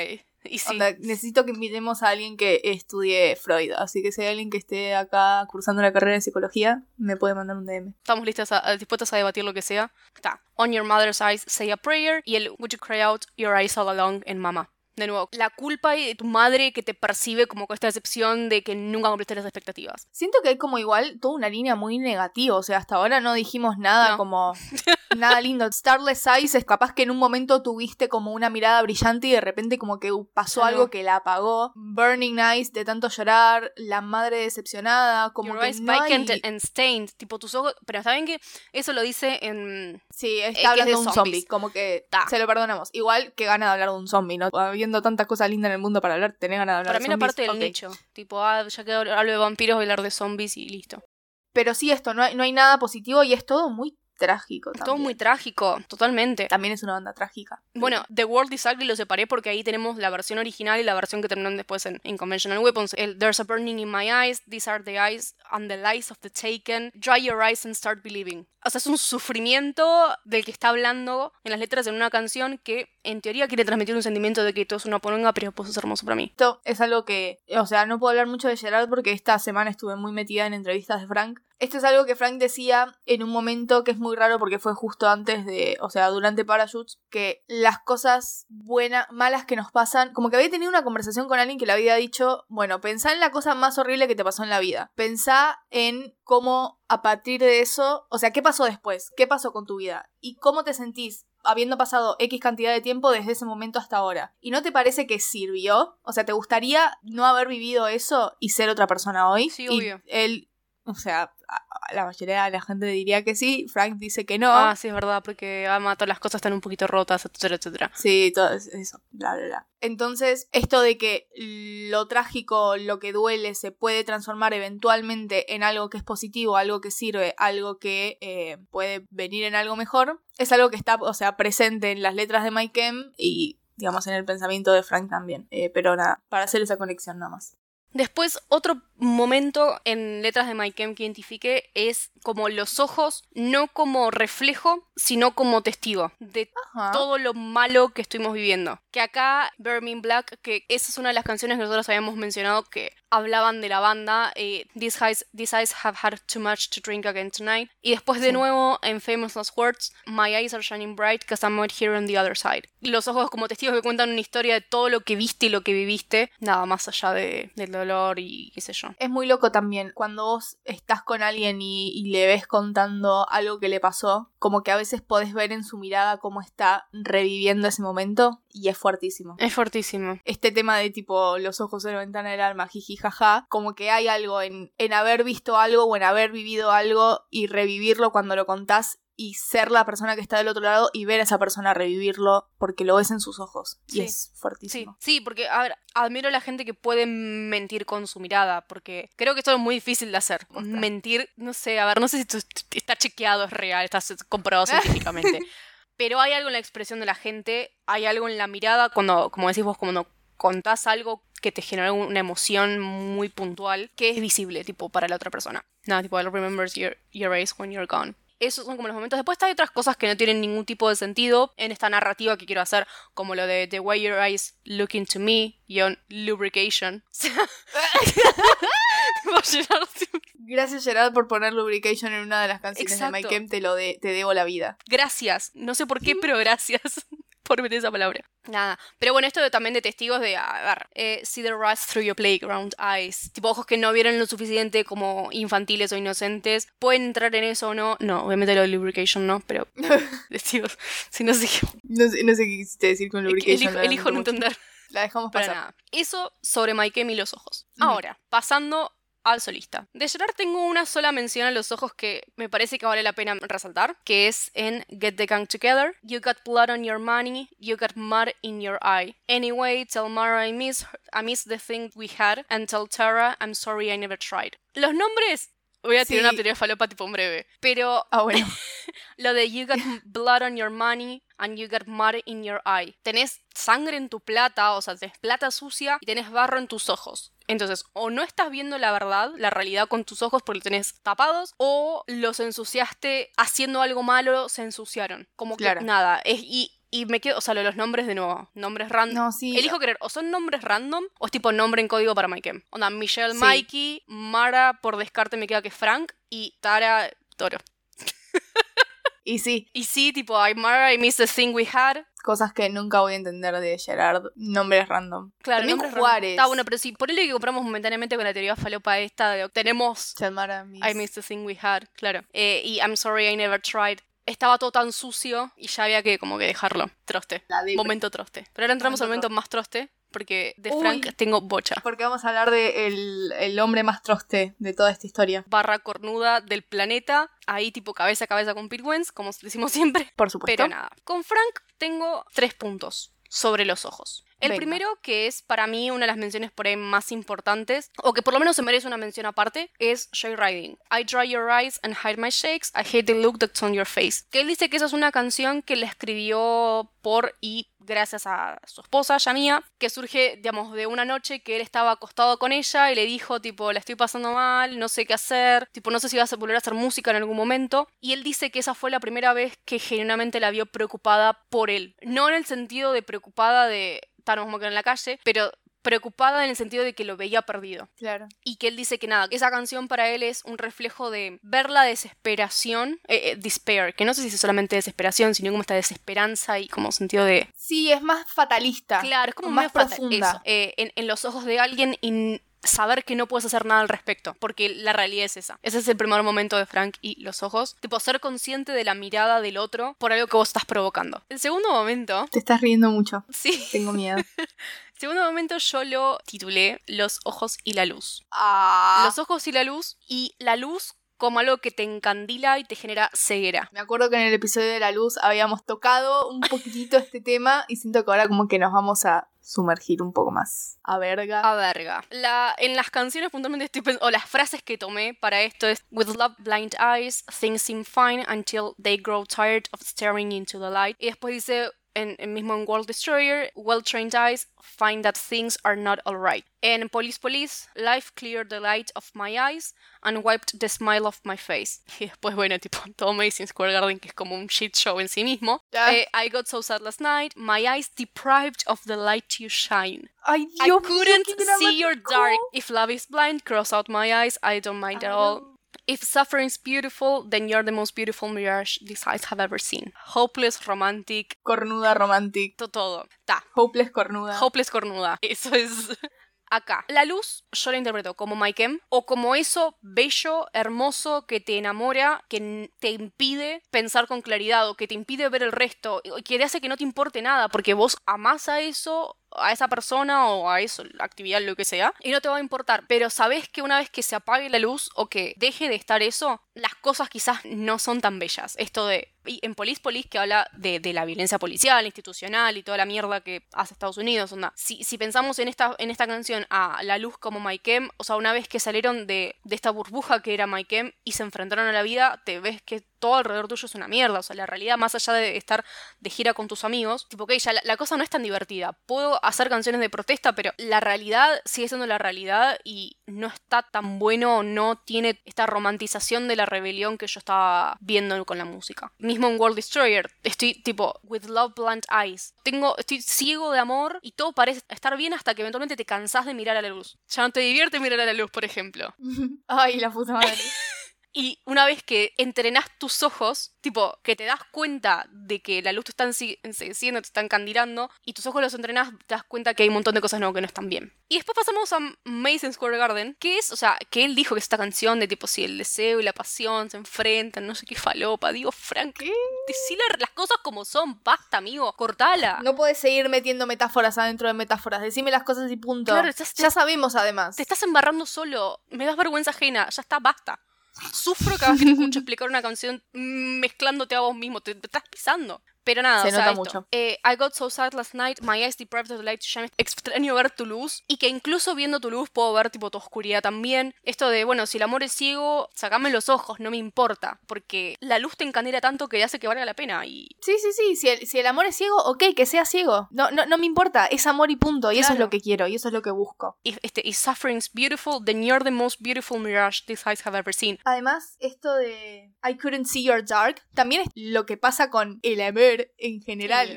y sí. Onda, necesito que invitemos a alguien que estudie Freud. Así que si hay alguien que esté acá cursando la carrera de psicología, me puede mandar un DM. Estamos listas a, a- dispuestas a debatir lo que sea. Está. On your mother's eyes, say a prayer. Y el Would you cry out your eyes all along en mamá. De nuevo, la culpa de tu madre que te percibe como con esta decepción de que nunca cumpliste las expectativas. Siento que hay como igual toda una línea muy negativa. O sea, hasta ahora no dijimos nada No. como. nada lindo. Starless Eyes es capaz que en un momento tuviste como una mirada brillante y de repente como que pasó algo que la apagó. Burning Eyes de tanto llorar. La madre decepcionada. Como Your que eyes no hay- vacant and stained. Tipo tus ojos. Pero está bien que eso lo dice en. Sí, Eh, es está hablando de de un zombie. Como que Ta. se lo perdonamos. Igual que gana de hablar de un zombie, ¿no? Habiendo tantas cosas lindas en el mundo para hablar, tenés ganas de hablar Para de mí, zombies. parte del Ok. nicho. Tipo, ah, ya que hablo de vampiros, voy a hablar de zombies y listo. Pero sí, esto, no hay, no hay nada positivo y es todo muy trágico. Es todo también. muy trágico, totalmente. También es una banda trágica. Bueno, The World is Ugly lo separé porque ahí tenemos la versión original y la versión que terminaron después en, en Conventional Weapons. El There's a burning in my eyes, these are the eyes and the lies of the taken. Dry your eyes and start believing. O sea, es un sufrimiento del que está hablando en las letras en una canción que en teoría quiere transmitir un sentimiento de que todo es una poronga, pero sos hermoso para mí. Esto es algo que, o sea, no puedo hablar mucho de Gerard porque esta semana estuve muy metida en entrevistas de Frank. Esto es algo que Frank decía en un momento que es muy raro porque fue justo antes de, o sea, durante Parachutes, que las cosas buenas, malas que nos pasan, como que había tenido una conversación con alguien que le había dicho, bueno, pensá en la cosa más horrible que te pasó en la vida. Pensá en cómo a partir de eso, o sea, ¿qué pasó después? ¿Qué pasó con tu vida? ¿Y cómo te sentís habiendo pasado X cantidad de tiempo desde ese momento hasta ahora. ¿Y no te parece que sirvió? O sea, ¿te gustaría no haber vivido eso y ser otra persona hoy? Sí, Y obvio. él, o sea, la mayoría de la gente diría que sí, Frank dice que no. Ah, sí, es verdad, porque ama, todas las cosas están un poquito rotas, etcétera, etcétera. Sí, todo es- eso, bla, bla, bla. Entonces, esto de que lo trágico, lo que duele, se puede transformar eventualmente en algo que es positivo, algo que sirve, algo que eh, puede venir en algo mejor, es algo que está, o sea, presente en las letras de Mike M y, digamos, en el pensamiento de Frank también. Eh, pero nada, para hacer esa conexión nada más. Después, otro momento en letras de Mike M que identifiqué es como los ojos, no como reflejo, sino como testigo de Ajá. todo lo malo que estuvimos viviendo. Que acá, Burning Black, que esa es una de las canciones que nosotros habíamos mencionado que hablaban de la banda, eh, These, eyes, These eyes have had too much to drink again tonight. Y después de Sí. nuevo, en Famous Last Words, My eyes are shining bright because I'm right here on the other side. Los ojos como testigos que cuentan una historia de todo lo que viste y lo que viviste, nada más allá de, del dolor y qué sé yo. Yo. Es muy loco también cuando vos estás con alguien y, y le ves contando algo que le pasó, como que a veces podés ver en su mirada cómo está reviviendo ese momento y es fuertísimo. Es fortísimo. Este tema de tipo los ojos de la ventana del alma, jiji jaja, como que hay algo en, en haber visto algo o en haber vivido algo y revivirlo cuando lo contás y ser la persona que está del otro lado y ver a esa persona revivirlo porque lo ves en sus ojos. Y Sí. es fuertísimo. sí, porque a ver, admiro a la gente que puede mentir con su mirada, porque creo que esto es muy difícil de hacer. Mentir, no sé, a ver, no sé si esto está chequeado, es real, está comprobado científicamente. Pero hay algo en la expresión de la gente, hay algo en la mirada, cuando, como decís vos, cuando contás algo que te genera una emoción muy puntual, que es visible, tipo, para la otra persona. Nada, tipo, I'll remember your, your eyes when you're gone. Esos son como los momentos. Después hay otras cosas que no tienen ningún tipo de sentido en esta narrativa que quiero hacer, como lo de The way your eyes look into me, y on lubrication. Gracias Gerard por poner Lubrication en una de las canciones Exacto. de Mike Kemp, te lo de- te debo la vida. gracias. No sé por qué, pero gracias por meter esa palabra. Nada. Pero bueno, esto también de testigos de, a ver, eh, see the rust through your playground eyes. Tipo, ojos que no vieron lo suficiente como infantiles o inocentes. ¿Pueden entrar en eso o no? No, obviamente lo de lubrication no, pero testigos. Si no sé qué. No sé, no sé qué quisiste decir con Lubrication. Elijo, no entender. La dejamos Para pasar. nada. Eso sobre Mike y los ojos. Ahora, pasando al solista. De Gerard tengo una sola mención a los ojos que me parece que vale la pena resaltar, que es en Get the Gang Together. You got blood on your money, you got mud in your eye. Anyway, tell Mara I miss, her- I miss the thing we had, and tell Tara I'm sorry I never tried. Los nombres... Voy a tirar Sí. una teoría falopa tipo en breve. Pero Ah, bueno. lo de you got blood on your money and you got mud in your eye. Tenés sangre en tu plata, o sea, tenés plata sucia y tenés barro en tus ojos. Entonces, o no estás viendo la verdad, la realidad con tus ojos porque los tenés tapados, o los ensuciaste haciendo algo malo, se ensuciaron. Como que Claro. nada. Es, y, y me quedo, o sea, lo de los nombres de nuevo. Nombres random. No, sí. Elijo creer, o son nombres random o es tipo nombre en código para Mike. Onda, Michelle, Sí. Mikey, Mara, por descarte me queda que Frank, y Tara, Toro. Y sí, Y sí, tipo, I Mara, I miss the thing we had. cosas que nunca voy a entender de Gerard. Nombres random. Claro, También nombres Juárez. Está bueno, pero sí, por que compramos momentáneamente con la teoría falopa esta de tenemos Chalmara, mis- I miss the thing we had, claro. Eh, y I'm sorry I never tried. Estaba todo tan sucio y ya había que como que dejarlo. Troste. Momento troste. Pero ahora entramos al Momento momento más troste, porque de Uy. Frank tengo bocha. Porque vamos a hablar de el, el hombre más troste de toda esta historia. Barra cornuda del planeta, ahí tipo cabeza a cabeza con Pete Wentz, como decimos siempre. Por supuesto. Pero nada. Con Frank tengo tres puntos sobre los ojos. El Venga. primero, que es para mí una de las menciones por ahí más importantes, o que por lo menos se merece una mención aparte, es Joyriding. I dry your eyes and hide my shakes. I hate the look that's on your face. Que él dice que esa es una canción que le escribió por y gracias a su esposa, Yamia, que surge, digamos, de una noche que él estaba acostado con ella y le dijo, tipo, la estoy pasando mal, no sé qué hacer, tipo, no sé si vas a volver a hacer música en algún momento. Y él dice que esa fue la primera vez que genuinamente la vio preocupada por él. No en el sentido de preocupada de estarnos como que en la calle, pero preocupada en el sentido de que lo veía perdido. Claro. Y que él dice que nada, que esa canción para él es un reflejo de ver la desesperación, eh, eh, despair, que no sé si es solamente desesperación, sino como esta desesperanza y como sentido de Sí, es más fatalista. Claro, es como más profunda. eh, en, en los ojos de alguien y saber que no puedes hacer nada al respecto, porque la realidad es esa. Ese es el primer momento de Frank y los ojos, tipo ser consciente de la mirada del otro por algo que vos estás provocando. El segundo momento, Te estás riendo mucho. sí, Tengo miedo. segundo momento yo lo titulé Los ojos y la luz. ah. Los ojos y la luz y la luz como algo que te encandila y te genera ceguera. Me acuerdo que en el episodio de la luz habíamos tocado un poquitito este tema y siento que ahora como que nos vamos a sumergir un poco más. A verga. A verga. La, en las canciones puntualmente estoy o las frases que tomé para esto es With love blind eyes, things seem fine until they grow tired of staring into the light. Y después dice en, en mismo en World Destroyer, well trained eyes find that things are not alright. En Police Police, life cleared the light of my eyes and wiped the smile off my face. Y después, bueno, tipo, todo Madison Square Garden, que es como un shit show en sí mismo. Ah. Eh, I got so sad last night, my eyes deprived of the light you shine. Ay, I Dios mío, couldn't qué see your dark. If love is blind, cross out my eyes. I don't mind at all. If suffering's beautiful, then you're the most beautiful mirage these eyes have ever seen. Hopeless, romantic, Cornuda romantic. to- todo. Ta. Hopeless cornuda. Hopeless cornuda. Eso es. acá. La luz yo la interpreto como Maikem o como eso bello, hermoso, que te enamora, que te impide pensar con claridad o que te impide ver el resto, que te hace que no te importe nada, porque vos amás a eso a esa persona o a eso, la actividad, lo que sea, y no te va a importar. Pero sabes que una vez que se apague la luz o que deje de estar eso, las cosas quizás no son tan bellas. Esto de. Y en Police Police, que habla de, la violencia policial, institucional y toda la mierda que hace Estados Unidos. Onda. Si, si pensamos en esta, en esta canción a la luz como Maikem, o sea, una vez que salieron de, de esta burbuja que era Maikem y se enfrentaron a la vida, te ves que todo alrededor tuyo es una mierda. O sea, la realidad, más allá de estar de gira con tus amigos, tipo, que ya la, cosa no es tan divertida. Puedo hacer canciones de protesta, pero la realidad sigue siendo la realidad y no está tan bueno, no tiene esta romantización de la rebelión que yo estaba viendo con la música. Mismo en World Destroyer, estoy tipo, with love blunt eyes. Tengo, estoy ciego de amor y todo parece estar bien hasta que eventualmente te cansás de mirar a la luz. Ya no te divierte mirar a la luz, por ejemplo. Ay, la puta madre. Y una vez que entrenás tus ojos, tipo, que te das cuenta de que la luz te está ensegueciendo, te está encandilando, y tus ojos los entrenás, te das cuenta que hay un montón de cosas no, que no están bien. Y después pasamos a Mason Square Garden, que es, o sea, que él dijo que esta canción de tipo, si el deseo y la pasión se enfrentan, no sé qué falopa. Digo, Frank, decile las cosas como son, basta, amigo, cortala. No puedes seguir metiendo metáforas adentro de metáforas, decime las cosas y punto. Claro, ya sabemos además. Te estás embarrando solo, me das vergüenza ajena, ya está, basta. Sufro cada vez que te escucho explicar una canción mezclándote a vos mismo, te, te estás pisando. Pero nada, Se o sea, nota mucho. Eh, I got so sad last night, my eyes deprived of the light to shine. Extraño ver tu luz y que incluso viendo tu luz puedo ver tipo tu oscuridad también. Esto de, bueno, si el amor es ciego, sacame los ojos, no me importa, porque la luz te encandila tanto que hace que valga la pena y... Sí, sí, sí, si el, si el amor es ciego, ok, que sea ciego. No, no, no me importa, es amor y punto, y eso es lo que quiero, y eso es lo que busco. If, este, if suffering's beautiful, then you're the most beautiful mirage these eyes have ever seen. Además, esto de I couldn't see your dark, también es lo que pasa con el amor en general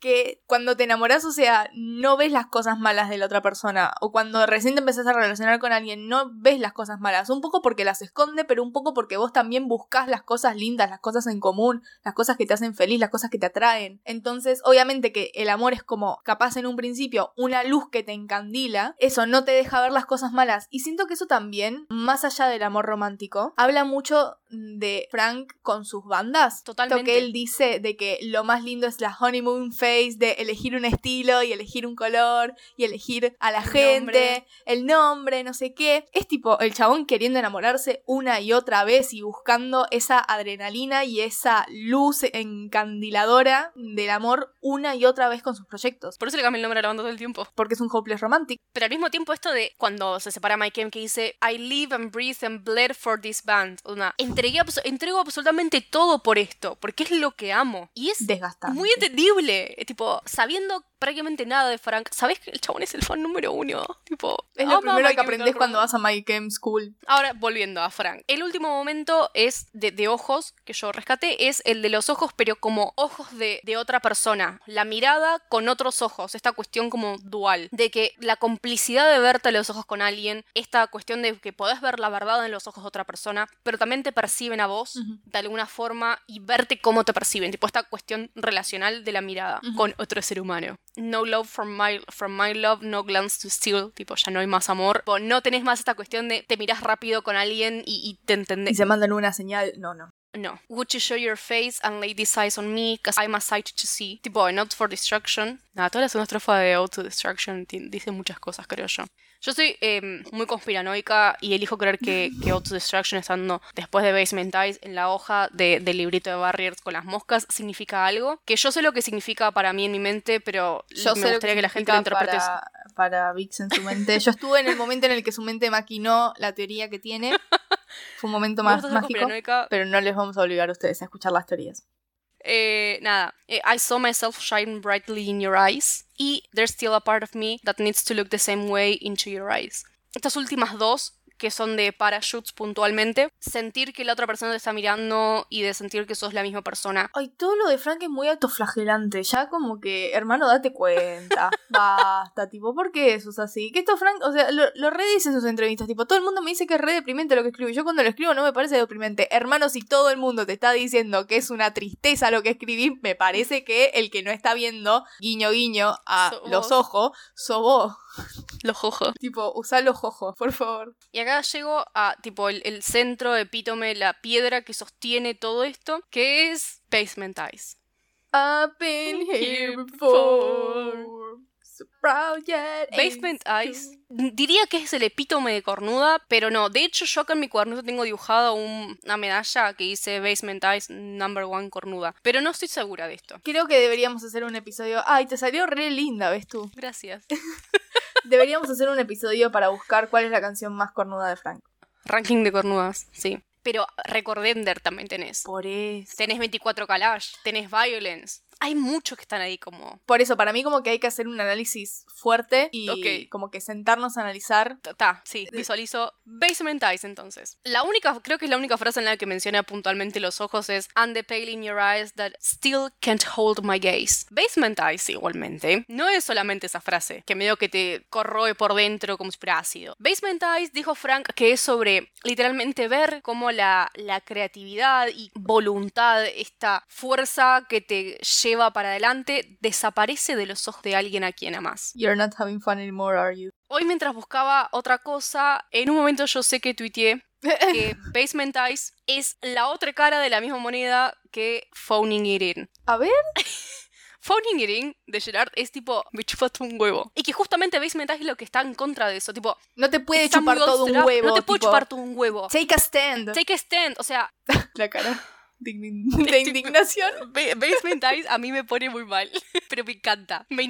que cuando te enamoras, o sea, no ves las cosas malas de la otra persona. O cuando recién te empezás a relacionar con alguien, no ves las cosas malas. Un poco porque las esconde, pero un poco porque vos también buscas las cosas lindas, las cosas en común, las cosas que te hacen feliz, las cosas que te atraen. Entonces, obviamente que el amor es como, capaz en un principio, una luz que te encandila. Eso no te deja ver las cosas malas. Y siento que eso también, más allá del amor romántico, habla mucho de Frank con sus bandas. Totalmente. Lo que él dice de que lo más lindo es la honeymoon phase de elegir un estilo y elegir un color y elegir a la gente, el nombre, no sé qué. Es tipo el chabón queriendo enamorarse una y otra vez y buscando esa adrenalina y esa luz encandiladora del amor una y otra vez con sus proyectos. Por eso le cambia el nombre a la banda todo el tiempo. Porque es un hopeless romantic. Pero al mismo tiempo esto de cuando se separa Mike M que dice I live and breathe and bled for this band. Una, entregué, entrego absolutamente todo por esto, porque es lo que amo. Y es desgastante. Muy entendible tipo, sabiendo prácticamente nada de Frank, sabes que el chabón es el fan número uno. Tipo, es lo primero que aprendes cuando vas a My Game School. Ahora, volviendo a Frank. El último momento es de, ojos que yo rescaté, es el de los ojos, pero como ojos de, de otra persona. La mirada con otros ojos. Esta cuestión como dual. De que la complicidad de verte los ojos con alguien, esta cuestión de que podés ver la verdad en los ojos de otra persona, pero también te perciben a vos de alguna forma y verte cómo te perciben. Tipo, esta cuestión relacional de la mirada con otro ser humano. No love from my, from my love, no glance to steal. Tipo, ya no hay más amor. no tenés más esta cuestión de te miras rápido con alguien y, te entendés. Y se mandan una señal. No, no. No. Would you show your face and lay these eyes on me? Cause I'm a sight to see. Tipo, not for destruction. Nada, toda la segunda estrofa de Out to Destruction dice muchas cosas, creo yo. Yo soy em, muy conspiranoica y elijo creer que, que Auto Destruction estando después de Basement Eyes en la hoja de, del librito de Barriers con las moscas significa algo. Que yo sé lo que significa para mí en mi mente, pero yo me gustaría que, la gente lo interprete. Para, para Vix en su mente. Yo estuve en el momento en el que su mente maquinó la teoría que tiene. Fue un momento más mágico, pero no les vamos a obligar a ustedes a escuchar las teorías. Eh, nada, eh, I saw myself shine brightly in your eyes y there's still a part of me that needs to look the same way into your eyes. Estas últimas dos que son de parachutes puntualmente, sentir que la otra persona te está mirando y de sentir que sos la misma persona. Ay, todo lo de Frank es muy autoflagelante, ya como que, hermano, date cuenta, basta, tipo, ¿por qué eso es así? Que esto Frank, o sea, lo, lo redice en sus entrevistas, tipo, todo el mundo me dice que es re deprimente lo que escribo, yo cuando lo escribo no me parece deprimente. Hermano, si todo el mundo te está diciendo que es una tristeza lo que escribí, me parece que el que no está viendo, guiño guiño, a los ojos, vos. Los jojo. Tipo, usá los ojos, por favor. Y acá llego a, tipo, el, el centro, epítome, la piedra que sostiene todo esto, que es Basement Ice. I've been here before. So proud yet Basement true. diría que es el epítome de cornuda, pero no. De hecho, yo acá en mi cuaderno tengo dibujado un- una medalla que dice Basement Ice Number One cornuda. Pero no estoy segura de esto. Creo que deberíamos hacer un episodio. Ay, te salió re linda, ¿ves tú? Gracias. Deberíamos hacer un episodio para buscar cuál es la canción más cornuda de Frank. Ranking de cornudas, sí. Pero Recordender también tenés. Por eso. Tenés 24 Kalash, tenés Violence. Hay muchos que están ahí como... Por eso, para mí como que hay que hacer un análisis fuerte y Ok. como que sentarnos a analizar. Ta, sí, visualizo Basement Eyes entonces. La única, creo que es la única frase en la que menciona puntualmente los ojos es And the pale in your eyes that still can't hold my gaze. Basement Eyes igualmente. No es solamente esa frase que medio que te corroe por dentro como si fuera ácido. Basement Eyes dijo Frank que es sobre literalmente ver cómo la, la creatividad y voluntad, esta fuerza que te lleva para adelante, desaparece de los ojos de alguien a quien amas. You're not having fun anymore, are you? Hoy mientras buscaba otra cosa, en un momento yo sé que tuiteé que Basement Eyes es la otra cara de la misma moneda que Phoning It In. A ver. Phoning It In de Gerard es tipo, me chupaste un huevo. Y que justamente Basement Eyes es lo que está en contra de eso. Tipo, No te puede chupar todo un huevo. No te tipo, chupar todo un huevo. Take a stand. Take a stand. O sea, La cara de, indignación. Ba- Basement Eyes a mí me pone muy mal. Pero me encanta. Me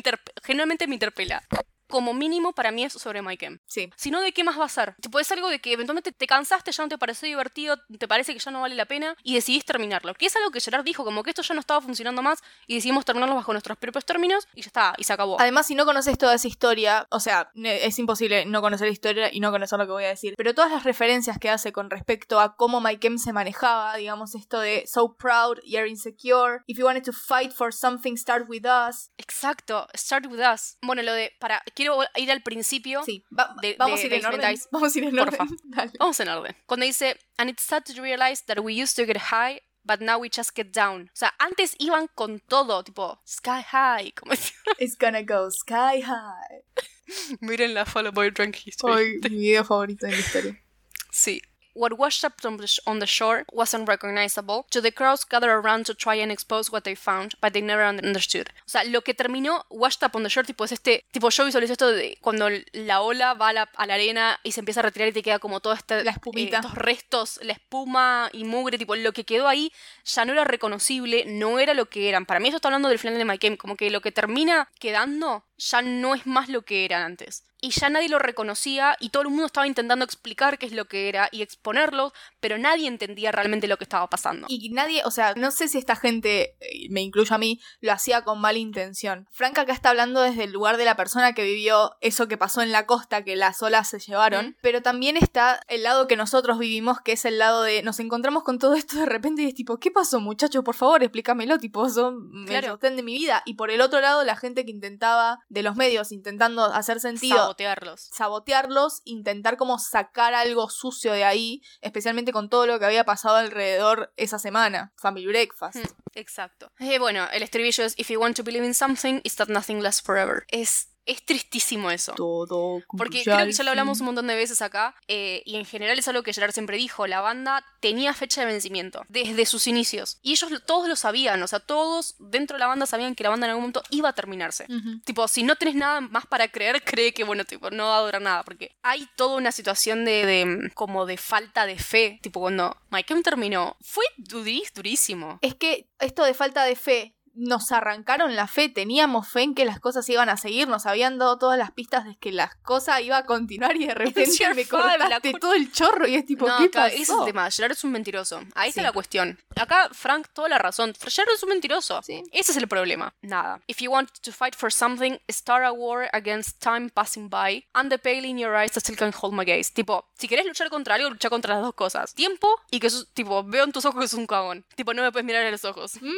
Genuinamente me interpela. Como mínimo para mí es sobre Mike M. Sí. Si no, ¿de qué más va a ser? Tipo, es algo de que eventualmente te cansaste, ya no te pareció divertido, te parece que ya no vale la pena y decidís terminarlo. Que es algo que Gerard dijo, como que esto ya no estaba funcionando más y decidimos terminarlo bajo nuestros propios términos y ya está, y se acabó. Además, si no conoces toda esa historia, o sea, es imposible no conocer la historia y no conocer lo que voy a decir, pero todas las referencias que hace con respecto a cómo Mike M se manejaba, digamos, esto de so proud, you're insecure, if you wanted to fight for something, start with us. Exacto, start with us. Bueno, lo de, para, quiero ir al principio. Sí, va- De- vamos de a ir en orden. Vamos a ir en Porfa. orden. Dale. Vamos en orden. Cuando dice, and it's sad to realize that we used to get high, but now we just get down. O sea, antes iban con todo, tipo, sky high, como. It's gonna go sky high. Miren la Follow Boy Drunk History. Hoy, mi video favorito de la historia. Sí. What washed up on the, sh- on the shore was unrecognizable to the crowds gathered around to try and expose what they found, but they never un- understood. O sea, lo que terminó washed up on the shore, tipo, es este. Tipo, yo visualizo esto de cuando la ola va a la, a la arena y se empieza a retirar y te queda como todo este. La espumita. estos restos, la espuma y mugre, tipo, lo que quedó ahí ya no era reconocible, no era lo que eran. Para mí, esto está hablando del final de My Game, como que lo que termina quedando ya no es más lo que eran antes. Y ya nadie lo reconocía y todo el mundo estaba intentando explicar qué es lo que era y exponerlo, pero nadie entendía realmente lo que estaba pasando. Y nadie, o sea, no sé si esta gente, me incluyo a mí, lo hacía con mala intención. Frank acá está hablando desde el lugar de la persona que vivió eso que pasó en la costa, que las olas se llevaron, Mm. pero también está el lado que nosotros vivimos, que es el lado de nos encontramos con todo esto de repente y es tipo, ¿qué pasó muchachos? Por favor, explícamelo, tipo, son Claro. sostén de mi vida. Y por el otro lado, la gente que intentaba, de los medios, intentando hacer sentido, Sabotearlos. sabotearlos, intentar como sacar algo sucio de ahí, especialmente con todo lo que había pasado alrededor esa semana. Family Breakfast. Mm, Exacto. Eh, bueno, el estribillo es If you want to believe in something, it's that nothing lasts forever. Es, es tristísimo eso. Todo. Porque creo que ya lo hablamos un montón de veces acá, eh, y en general es algo que Gerard siempre dijo, la banda tenía fecha de vencimiento, desde sus inicios. Y ellos lo- todos lo sabían, o sea, todos dentro de la banda sabían que la banda en algún momento iba a terminarse. Tipo, si no tenés nada más para creer, cree que, bueno, tipo, no va a durar nada, porque hay toda una situación de, de, como de falta de fe. Tipo, cuando Mike terminó, fue durísimo. Es que esto de falta de fe. Nos arrancaron la fe, teníamos fe en que las cosas iban a seguir, nos habían dado todas las pistas de que las cosas iban a continuar y de repente me cortaste todo el chorro y es tipo, no, ¿qué pasó? ese es el tema. Gerard es un mentiroso. Ahí está Sí. la cuestión. Acá, Frank, toda la razón. Gerard es un mentiroso. Sí. Ese es el problema. Nada. If you want to fight for something, start a war against time passing by and the pale in your eyes that still can hold my gaze. Tipo, si querés luchar contra algo, lucha contra las dos cosas. Tiempo y que, tipo, veo en tus ojos que sos un cagón. Tipo, no me puedes mirar a los ojos. Mm.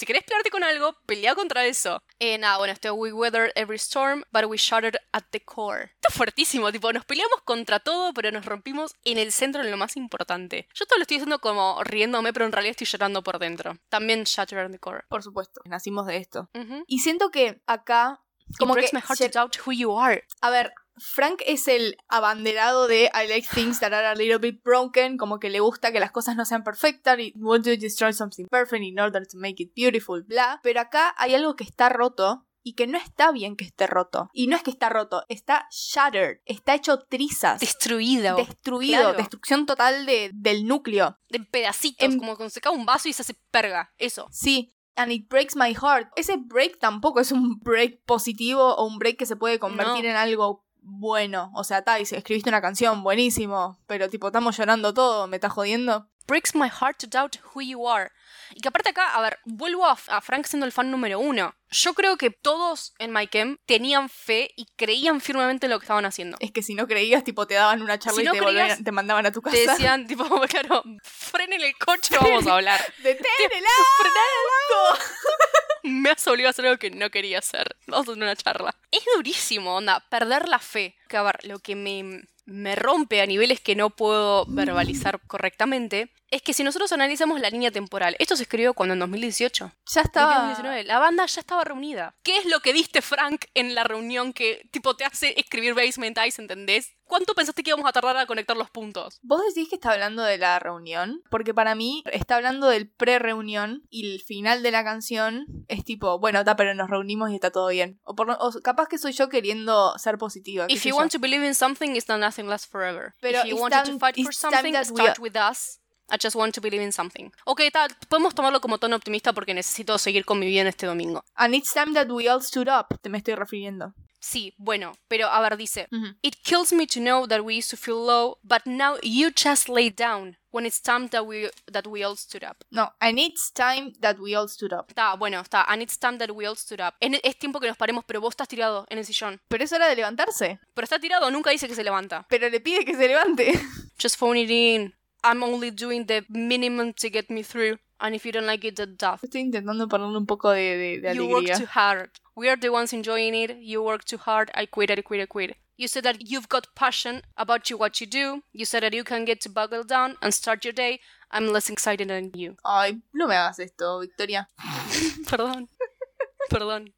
Si querés pelearte con algo, pelea contra eso. Eh, nada, bueno, este We weathered every storm, but we shattered at the core. Esto es fuertísimo, tipo, nos peleamos contra todo, pero nos rompimos en el centro en lo más importante. Yo todo lo estoy diciendo como riéndome, pero en realidad estoy llorando por dentro. También shattered at the core. Por supuesto, nacimos de esto. Ujú. Y siento que acá Como It breaks que my heart to doubt who you are. A ver, Frank es el abanderado de I like things that are a little bit broken, como que le gusta que las cosas no sean perfectas y want to destroy something perfect in order to make it beautiful, bla. Pero acá hay algo que está roto y que no está bien que esté roto. Y no es que está roto, está shattered, está hecho trizas. Destruido. Destruido, Claro. destrucción total de, del núcleo. de pedacitos, Em- como cuando se cae un vaso y se hace perga. Eso. Sí, and it breaks my heart. Ese break tampoco es un break positivo o un break que se puede convertir No. en algo bueno. O sea, tal, escribiste una canción, buenísimo, pero tipo, estamos llorando todo, ¿me estás jodiendo? Breaks my heart to doubt who you are. Y que aparte acá, a ver, vuelvo a, a Frank siendo el fan número uno. Yo creo que todos en My Chem tenían fe y creían firmemente en lo que estaban haciendo. Es que si no creías, tipo, te daban una charla Si y no te, volvían- te mandaban a tu casa. Te decían, tipo, claro, frenen el coche, vamos a hablar. ¡Detén el Me has obligado a hacer algo que no quería hacer. Vamos a tener una charla. Es durísimo, onda, perder la fe. Que a ver, lo que me, me rompe a niveles que no puedo verbalizar correctamente es que si nosotros analizamos la línea temporal, esto se escribió cuando en 2018. Ya estaba. 2019, la banda ya estaba reunida. ¿Qué es lo que diste, Frank, en la reunión que tipo te hace escribir Basement Ice, ¿entendés? ¿Cuánto pensaste que íbamos a tardar a conectar los puntos? ¿Vos decís que está hablando de la reunión? Porque para mí está hablando del pre-reunión y el final de la canción es tipo, bueno, está, pero nos reunimos y está todo bien. O, por, o capaz que soy yo queriendo ser positiva. If you yo. want to believe in something, it's not nothing lasts forever. Pero If you time- to fight for something, start with us. I just want to believe in something. Ok, tal, podemos tomarlo como tono optimista porque necesito seguir con mi vida en este domingo. And it's time that we all stood up, te me estoy refiriendo. Sí, bueno, pero a ver, dice, Ujú. It kills me to know that we used to feel low, but now you just lay down when it's time that we that we all stood up. No, and it's time that we all stood up. Está, bueno, está, and it's time that we all stood up. En- es tiempo que nos paremos, pero vos estás tirado en el sillón. Pero es hora de levantarse. Pero está tirado, nunca dice que se levanta. Pero le pide que se levante. Just phone it in. I'm only doing the minimum to get me through. And if you don't like it, then tough. Estoy intentando ponerle un poco de, de- de You work too hard. We are the ones enjoying it. You work too hard. I quit. I quit. I quit. You said that you've got passion about you what you do. You said that you can get to buckle down and start your day. I'm less excited than you. Ay, no me hagas esto, Victoria. Perdón. Perdón.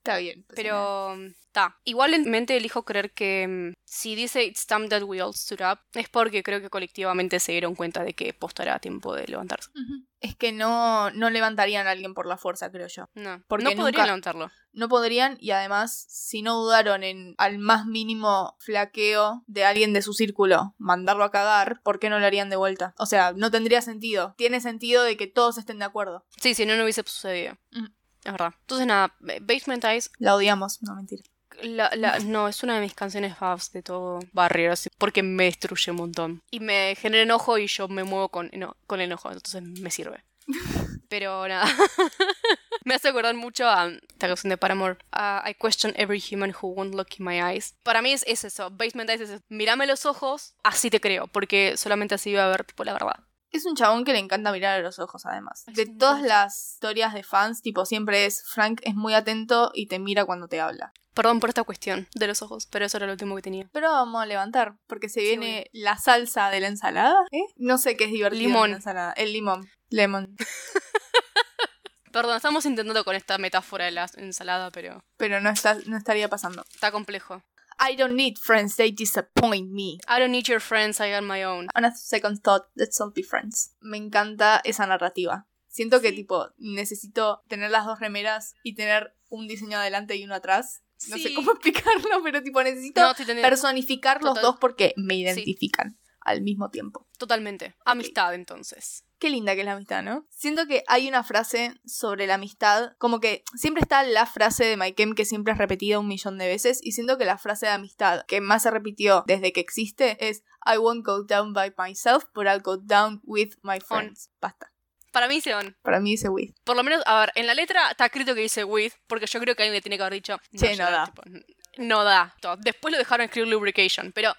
Está bien. pues. Pero está. Igualmente elijo creer que mm, si dice It's time that we all stood up, es porque creo que colectivamente se dieron cuenta de que posta era tiempo de levantarse. Es que no, no levantarían a alguien por la fuerza, creo yo. No, Porque no podría nunca- levantarlo. No podrían y además, si no dudaron en al más mínimo flaqueo de alguien de su círculo, mandarlo a cagar, ¿por qué no lo harían de vuelta? O sea, no tendría sentido. Tiene sentido de que todos estén de acuerdo. Sí, si no, no hubiese sucedido. Es verdad. Entonces, nada, Basement Eyes, La odiamos, no mentira. la, la- no, es una de mis canciones faves de todo Barrier, así, porque me destruye un montón. Y me genera enojo y yo me muevo con, eno- con enojo, entonces me sirve. Pero nada. me hace acordar mucho a esta canción de Paramore. a I question every human who won't look in my eyes. Para mí es, es eso. Basement Eyes es eso. Mírame los ojos, así te creo, porque solamente así va a ver tipo la verdad. Es un chabón que le encanta mirar a los ojos, además. De todas las historias de fans, tipo, siempre es Frank es muy atento y te mira cuando te habla. Perdón por esta cuestión de los ojos, pero eso era lo último que tenía. Pero vamos a levantar, porque se Sí, viene la salsa de la ensalada. ¿eh? No sé qué es divertido. en Limón. la ensalada. El limón. Lemon. Perdón, estamos intentando con esta metáfora de la ensalada, pero Pero no, está, no estaría pasando. está complejo. I don't need friends, they disappoint me. I don't need your friends, I got my own. On a second thought, let's all be friends. Me encanta esa narrativa. Siento que, tipo, necesito tener las dos remeras y tener un diseño adelante y uno atrás. No sé cómo explicarlo, pero, tipo, necesito No, personificar los dos porque me identifican al mismo tiempo. Totalmente. Amistad, entonces. Qué linda que es la amistad, ¿no? Siento que hay una frase sobre la amistad, como que siempre está la frase de Maikem que siempre es repetida un millón de veces, y siento que la frase de amistad que más se repitió desde que existe es I won't go down by myself, but I'll go down with my friends. Basta. Para mí, Seon. Para mí dice with. Por lo menos, a ver, en la letra está escrito que dice with, porque yo creo que alguien le tiene que haber dicho. Che, no ya, da. tipo, no da. Después lo dejaron escribir lubrication, pero.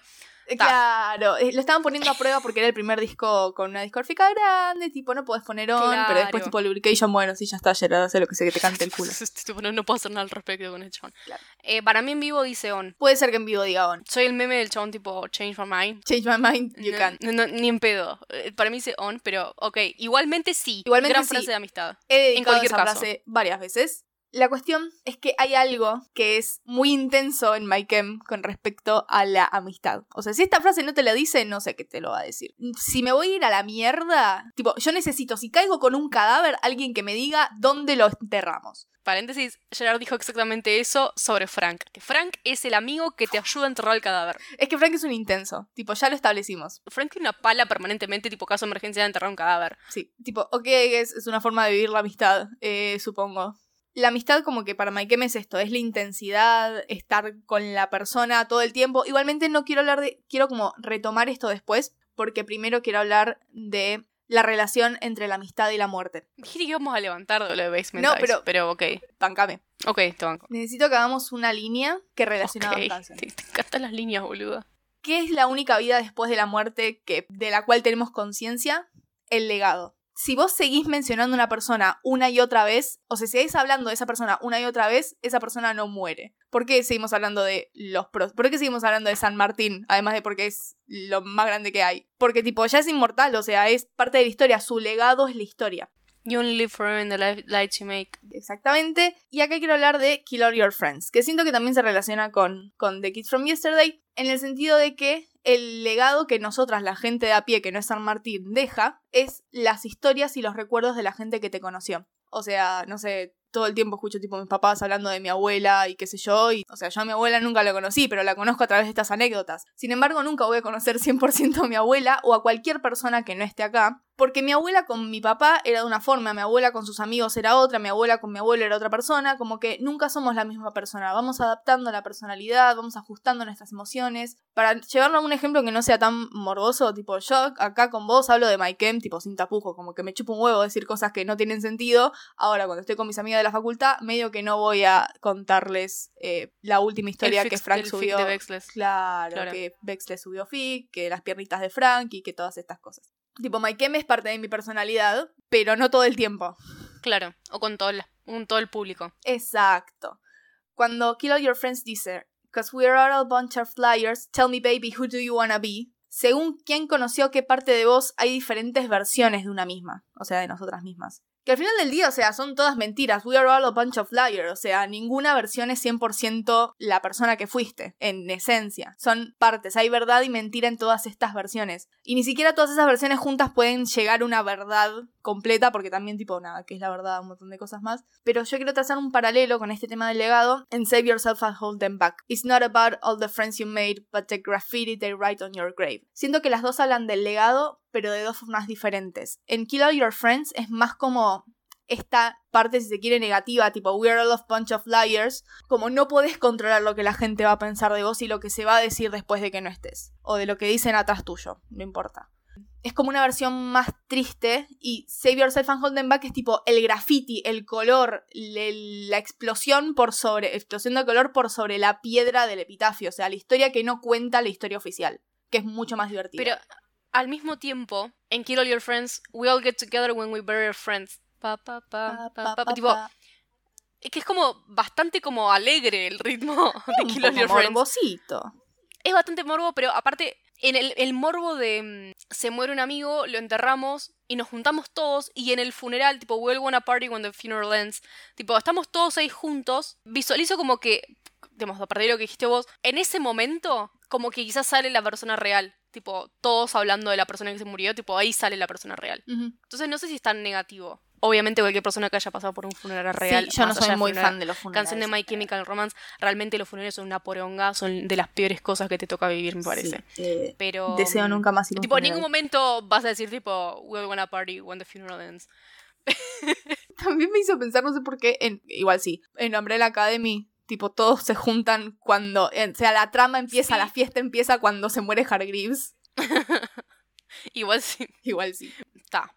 Claro, eh, lo estaban poniendo a prueba porque era el primer disco con una discográfica grande, tipo, no podés poner on, pero después tipo Lubrication, bueno, sí, ya está, Gerard, hace lo que sé que te cante el culo. No, no puedo hacer nada al respecto con el chabón. Claro. Eh, para mí en vivo dice on. Puede ser que en vivo diga on. Soy el meme del chabón tipo change my mind. Change my mind, you No, can. no, no, ni en pedo. Eh, Para mí dice on, pero ok. Igualmente sí. Igualmente Gran sí. frase de amistad. He dedicado cualquier esa caso. frase varias veces La cuestión es que hay algo que es muy intenso en My Chem con respecto a la amistad. O sea, si esta frase no te la dice, no sé qué te lo va a decir. Si me voy a ir a la mierda, tipo, yo necesito, si caigo con un cadáver, alguien que me diga dónde lo enterramos. Paréntesis, Gerard dijo exactamente eso sobre Frank. Que Frank es el amigo que te ayuda a enterrar el cadáver. Es que Frank es un intenso, tipo, ya lo establecimos. Frank tiene una pala permanentemente, tipo caso de emergencia de enterrar un cadáver. Sí, tipo, ok, es, es una forma de vivir la amistad, eh, supongo. La amistad como que para Mike es esto, es la intensidad, estar con la persona todo el tiempo. Igualmente no quiero hablar de, quiero como retomar esto después, porque primero quiero hablar de la relación entre la amistad y la muerte. Dije que íbamos a levantar de lo de Basement No, Eyes, pero- pero ok. Bancame. Ok, te banco. Necesito que hagamos una línea que relaciona Ok, dos canciones. Te, te encantan las líneas, boluda. ¿Qué es la única vida después de la muerte que, de la cual tenemos conciencia? El legado. Si vos seguís mencionando a una persona una y otra vez, o sea, si seguís hablando de esa persona una y otra vez, esa persona no muere. ¿Por qué seguimos hablando de los pros? ¿Por qué seguimos hablando de San Martín? Además de porque es lo más grande que hay. Porque tipo, ya es inmortal, o sea, es parte de la historia, su legado es la historia. You only live forever in the li- lights you make. Exactamente. Y acá quiero hablar de Kill All Your Friends, que siento que también se relaciona con, con The Kids from Yesterday, en el sentido de que el legado que nosotras, la gente de a pie, que no es San Martín, deja, es las historias y los recuerdos de la gente que te conoció. O sea, no sé, todo el tiempo escucho tipo mis papás hablando de mi abuela y qué sé yo, y o sea, yo a mi abuela nunca la conocí, pero la conozco a través de estas anécdotas. Sin embargo, nunca voy a conocer 100% a mi abuela o a cualquier persona que no esté acá, porque mi abuela con mi papá era de una forma, mi abuela con sus amigos era otra, mi abuela con mi abuelo era otra persona, como que nunca somos la misma persona, vamos adaptando la personalidad, vamos ajustando nuestras emociones. Para llevarlo a un ejemplo que no sea tan morboso, tipo yo acá con vos hablo de My Chem, tipo sin tapujo, como que me chupo un huevo decir cosas que no tienen sentido. Ahora cuando estoy con mis amigas de la facultad, medio que no voy a contarles eh, la última historia El que fix- Frank el fic subió. de. Claro, Claro. que Vex le subió fic, que las piernitas de Frank y que todas estas cosas. Tipo, My Chem es parte de mi personalidad, pero no todo el tiempo. Claro, o con todo el, un- todo el público. Exacto. Cuando Kill All Your Friends dice, Cause we're all a bunch of liars, tell me baby, who do you wanna be? Según quién conoció qué parte de vos, hay diferentes versiones de una misma, o sea, de nosotras mismas. Que al final del día, o sea, son todas mentiras. We are all a bunch of liars. O sea, ninguna versión es 100% la persona que fuiste, en esencia. Son partes. Hay verdad y mentira en todas estas versiones. Y ni siquiera todas esas versiones juntas pueden llegar a una verdad completa, porque también, tipo, nada, que es la verdad, un montón de cosas más. Pero yo quiero trazar un paralelo con este tema del legado en Save Yourself and Hold Them Back. It's not about all the friends you made, but the graffiti they write on your grave. Siento que las dos hablan del legado, pero de dos formas diferentes. En Kill All Your Friends es más como esta parte, si se quiere, negativa, tipo We're all a bunch of liars, como no podés controlar lo que la gente va a pensar de vos y lo que se va a decir después de que no estés, o de lo que dicen atrás tuyo, no importa. Es como una versión más triste y Save Yourself and Hold Them Back es tipo el graffiti, el color, la explosión por sobre, explosión de color por sobre la piedra del epitafio, o sea, la historia que no cuenta la historia oficial, que es mucho más divertida. Pero al mismo tiempo, en Kill All Your Friends, we all get together when we bury our friends. Pa, pa, pa, pa, pa, pa. Tipo, es que es como bastante como alegre el ritmo de Kill All Your Friends. morbosito. Es bastante morbo, pero aparte, en el, el morbo de mm, se muere un amigo, lo enterramos y nos juntamos todos. Y en el funeral, tipo, we all wanna party when the funeral ends. Tipo, estamos todos ahí juntos. Visualizo como que, digamos, a partir de lo que dijiste vos, en ese momento, como que quizás sale la persona real. Tipo, todos hablando de la persona que se murió, tipo, ahí sale la persona real. Entonces no sé si es tan negativo. Obviamente cualquier persona que haya pasado por un funeral real. sí, yo no soy muy funeral- fan de los funerales. Canción de My Chemical Romance, realmente los funerales son una poronga, son de las peores cosas que te toca vivir, me parece. Sí, eh, Pero. deseo nunca más ir Tipo, en ningún momento vas a decir, tipo, we'll wanna party when the funeral ends. También me hizo pensar, no sé por qué, en, igual sí, en Umbrella Academy, tipo, todos se juntan cuando, o sea, la trama empieza, Sí. la fiesta empieza cuando se muere Hargreaves. Igual sí, Igual sí. está.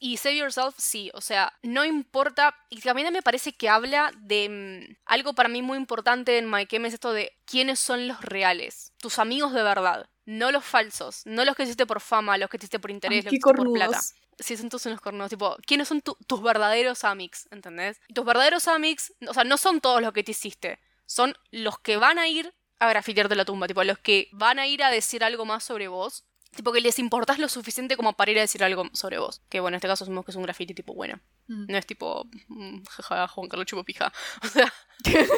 Y Save Yourself, sí, o sea, no importa. Y también me parece que habla de mm, algo para mí muy importante en My Chem es esto de quiénes son los reales. Tus amigos de verdad. No los falsos. No los que hiciste por fama, los que hiciste por interés, Ay, los que hiciste por plata. Sí, son todos unos cornudos. Tipo, ¿quiénes son tu- tus verdaderos amics? ¿Entendés? Y tus verdaderos amics, o sea, no son todos los que te hiciste. Son los que van a ir a grafitearte la tumba. Tipo, los que van a ir a decir algo más sobre vos. Tipo que les importás lo suficiente como para ir a decir algo sobre vos. Que bueno, en este caso asumimos que es un graffiti tipo bueno. Mm. No es tipo, mm, jaja, Juan Carlos Chupo Pija. O sea,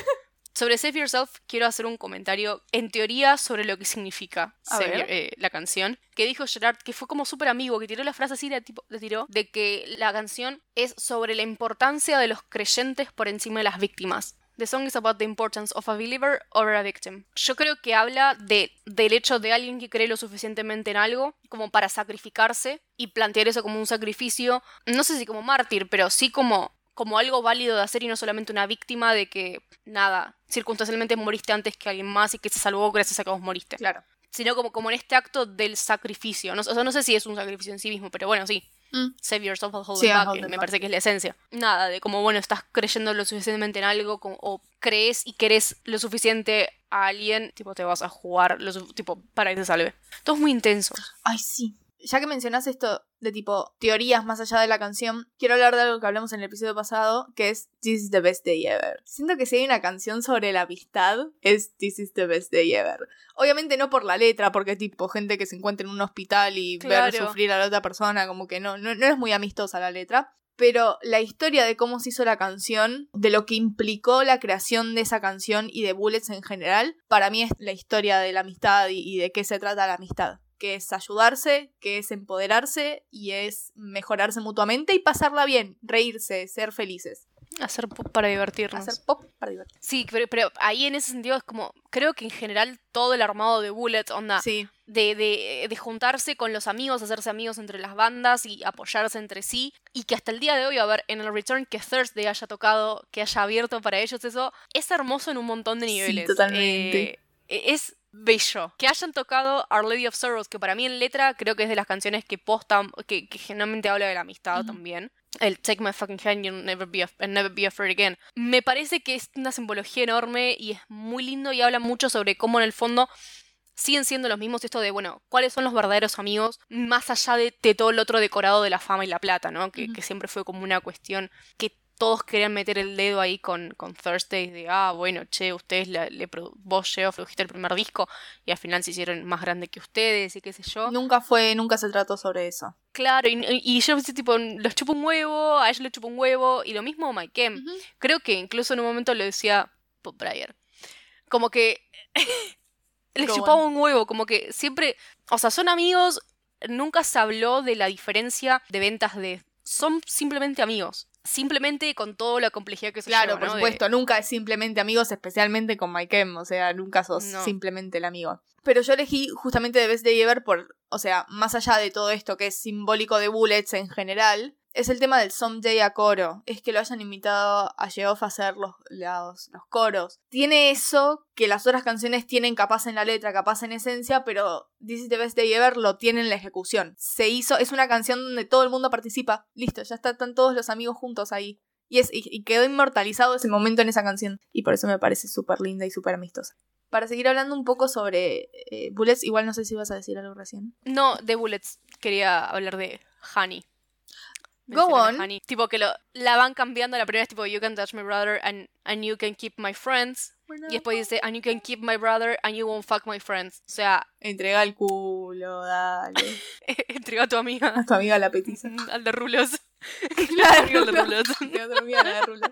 sobre Save Yourself quiero hacer un comentario en teoría sobre lo que significa Save eh, la canción. Que dijo Gerard, que fue como súper amigo, que tiró la frase así, la tipo, le tiró, de que la canción es sobre la importancia de los creyentes por encima de las víctimas. The song is about the importance of a believer over a victim. Yo creo que habla de, del hecho de alguien que cree lo suficientemente en algo como para sacrificarse y plantear eso como un sacrificio, no sé si como mártir, pero sí como, como algo válido de hacer y no solamente una víctima de que, nada, circunstancialmente moriste antes que alguien más y que se salvó gracias a que vos moriste. Claro. Sino como, como en este acto del sacrificio. No, o sea, no sé si es un sacrificio en sí mismo, pero bueno, sí. Mm. Save yourself and hold Sí, back, hold me back. parece que es la esencia. Nada, de como, bueno, estás creyendo lo suficientemente en algo como- o crees y querés lo suficiente a alguien, tipo, te vas a jugar lo tipo, para que te salve. Todo es muy intenso. Ay, sí. Ya que mencionas esto de tipo teorías más allá de la canción, quiero hablar de algo que hablamos en el episodio pasado, que es This is the best day ever. Siento que si hay una canción sobre la amistad, es This is the best day ever. Obviamente no por la letra, porque es tipo gente que se encuentra en un hospital y ver Claro. sufrir a la otra persona, como que no, no, no es muy amistosa la letra. Pero la historia de cómo se hizo la canción, de lo que implicó la creación de esa canción y de Bullets en general, para mí es la historia de la amistad y de qué se trata la amistad. Que es ayudarse, que es empoderarse y es mejorarse mutuamente y pasarla bien, reírse, ser felices. Hacer pop para divertirnos. Hacer pop para divertirse. Sí, pero, pero ahí en ese sentido es como, creo que en general todo el armado de Bullet, onda, Sí, de, de, de juntarse con los amigos, hacerse amigos entre las bandas y apoyarse entre sí. Y que hasta el día de hoy, a ver, en el return que Thursday haya tocado, que haya abierto para ellos eso, es hermoso en un montón de Sí, niveles. totalmente. Eh, es bello. Que hayan tocado Our Lady of Sorrows, que para mí en letra creo que es de las canciones que postan, que, que generalmente habla de la amistad también. El Take My Fucking Hand, You'll Never Be, and never be Afraid Again. Me parece que es una simbología enorme y es muy lindo y habla mucho sobre cómo en el fondo siguen siendo los mismos esto de, bueno, cuáles son los verdaderos amigos más allá de, de todo el otro decorado de la fama y la plata, ¿no? Que, que siempre fue como una cuestión que todos querían meter el dedo ahí con, con Thursday de, ah, bueno, che, ustedes, la- le, vos, Geo, produjiste el primer disco y al final se hicieron más grande que ustedes y qué sé yo. nunca fue, nunca se trató sobre eso. Claro, y, y yo pensé, tipo, los chupo un huevo, a ellos les chupo un huevo, y lo mismo Mike M. Creo que incluso en un momento lo decía Bob Breyer. Como que les chupaba un huevo, como que siempre, o sea, son amigos, nunca se habló de la diferencia de ventas de... Son simplemente amigos, simplemente con toda la complejidad que se Claro, lleva, por ¿no? De- supuesto, nunca es simplemente amigos, especialmente con Mike M, o sea, nunca sos No. simplemente el amigo. Pero yo elegí justamente The Best Day Ever por, o sea, más allá de todo esto que es simbólico de Bullets en general, es el tema del Someday a coro. Es que lo hayan invitado a Geoff a hacer los, los, los coros. Tiene eso que las otras canciones tienen capaz en la letra, capaz en esencia, pero This is the Best Day Ever lo tiene en la ejecución. Se hizo, es una canción donde todo el mundo participa. Listo, ya está- están todos los amigos juntos ahí. Y, es, y, quedó inmortalizado ese momento en esa canción. Y por eso me parece súper linda y súper amistosa. Para seguir hablando un poco sobre eh, Bullets, igual no sé si ibas a decir algo recién. No, de Bullets, quería hablar de Honey. Go on. Honey. Tipo que lo, la van cambiando, la primera es tipo You can touch my brother and, and you can keep my friends. Y después dice And you can keep my brother and you won't fuck my friends. O sea, Entrega el culo, dale. entrega a tu amiga. A tu amiga la petiza. Al de rulos. Claro, Al de rulos. Entrega a tu amiga la de Rulo.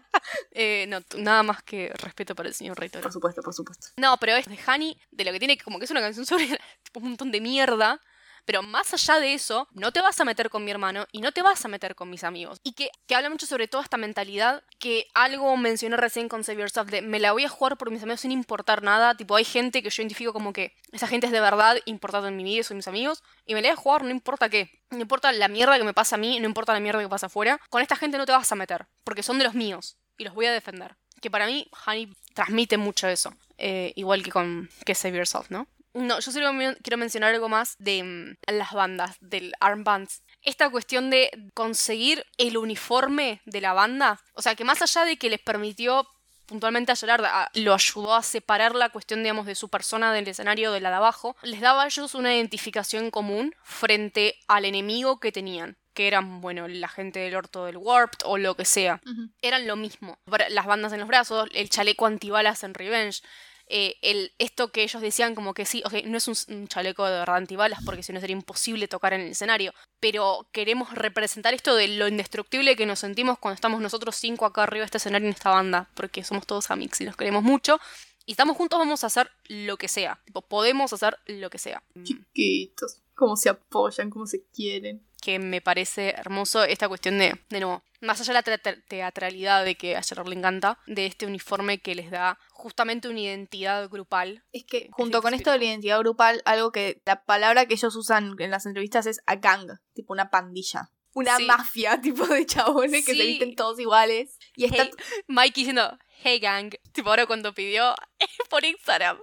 Eh, no, nada más que respeto para el señor Rey Toro. Por supuesto, por supuesto. No, pero es de Honey, de lo que tiene, como que es una canción sobre tipo, un montón de mierda. Pero más allá de eso, no te vas a meter con mi hermano y no te vas a meter con mis amigos. Y que, que habla mucho sobre toda esta mentalidad que algo mencioné recién con Save Yourself de me la voy a jugar por mis amigos sin importar nada. Tipo, hay gente que yo identifico como que esa gente es de verdad importante en mi vida son mis amigos. Y me la voy a jugar no importa qué. No importa la mierda que me pasa a mí, no importa la mierda que pasa afuera. Con esta gente no te vas a meter, porque son de los míos y los voy a defender. Que para mí, Honey transmite mucho eso. Eh, igual que con que Save Yourself, ¿no? No, yo solo quiero mencionar algo más de mm, las bandas, del armbands. Esta cuestión de conseguir el uniforme de la banda. O sea, que más allá de que les permitió puntualmente a Gerard, a- lo ayudó a separar la cuestión, digamos, de su persona del escenario de la de abajo, les daba a ellos una identificación común frente al enemigo que tenían, que eran, bueno, la gente del orto del Warped o lo que sea eran lo mismo. Las bandas en los brazos, el chaleco antibalas en Revenge. Eh, esto que ellos decían como que sí, ok, no es un, chaleco de verdad antibalas porque si no sería imposible tocar en el escenario, pero queremos representar esto de lo indestructible que nos sentimos cuando estamos nosotros cinco acá arriba de este escenario en esta banda, porque somos todos amigos y nos queremos mucho. Y estamos juntos, vamos a hacer lo que sea. Podemos hacer lo que sea. Chiquitos. Cómo se apoyan, cómo se quieren. Que me parece hermoso esta cuestión de, de nuevo, más allá de la te- teatralidad de que a Gerard le encanta, de este uniforme que les da justamente una identidad grupal. Es que junto con esto de la identidad grupal, algo que la palabra que ellos usan en las entrevistas es a gang, tipo una pandilla. Una Sí. mafia, tipo de chabones que se visten todos iguales. Y está Mike diciendo, hey gang, tipo ahora cuando pidió por Instagram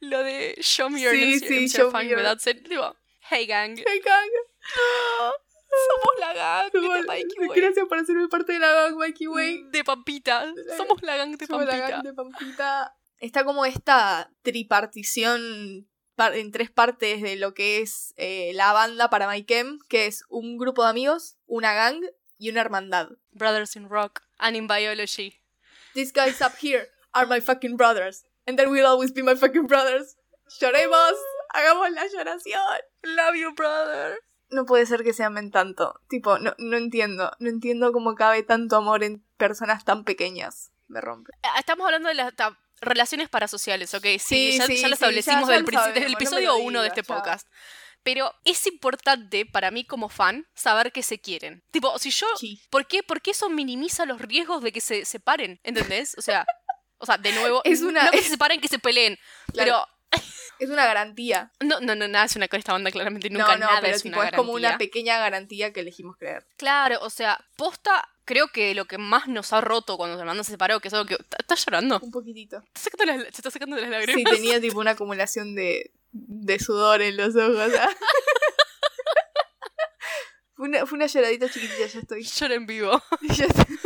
lo de show me your Sí, sí, show me your- without saying", tipo, hey gang, ¡Hey, gang! Somos la gang de Mikey Way. Gracias por hacerme parte de la gang, Mikey Way. De Pampita, somos la gang de Somos la gang de Pampita. Está como esta tripartición par- en tres partes de lo que es eh, la banda para Maikem, que es un grupo de amigos, una gang y una hermandad. Brothers in Rock and in Biology. These guys up here are my fucking brothers. And they will always be my fucking brothers. Lloremos, hagamos la lloración. Love you, brother. No puede ser que se amen tanto. Tipo, no, no entiendo. No entiendo cómo cabe tanto amor en personas tan pequeñas. Me rompe. Ah, Estamos hablando de las relaciones parasociales, ¿ok? Sí, Sí, ya, sí, ya lo sí, establecimos ya- ya del lo desde el episodio lo 1 de este podcast. Pero es importante para mí como fan saber que se quieren. Tipo, si yo... Sí. ¿Por qué? Porque eso minimiza los riesgos de que se separen, ¿entendés? O sea, o sea, de nuevo, Es una- no que es- se separen, que se peleen. Claro. Es una garantía. No, no, no, nada es una con esta banda, claramente nunca no, no, nada pero es tipo, una es como una pequeña garantía que elegimos creer. Claro, o sea, posta, creo que lo que más nos ha roto cuando se banda se separó, que es algo que... ¿Estás llorando? Un poquitito. ¿Estás sacando las- se está sacando de las lágrimas. Sí, tenía tipo una acumulación de, de sudor en los ojos. ¿ah? fue, una, fue una lloradita chiquitita, ya estoy. Llora en vivo. Ya estoy.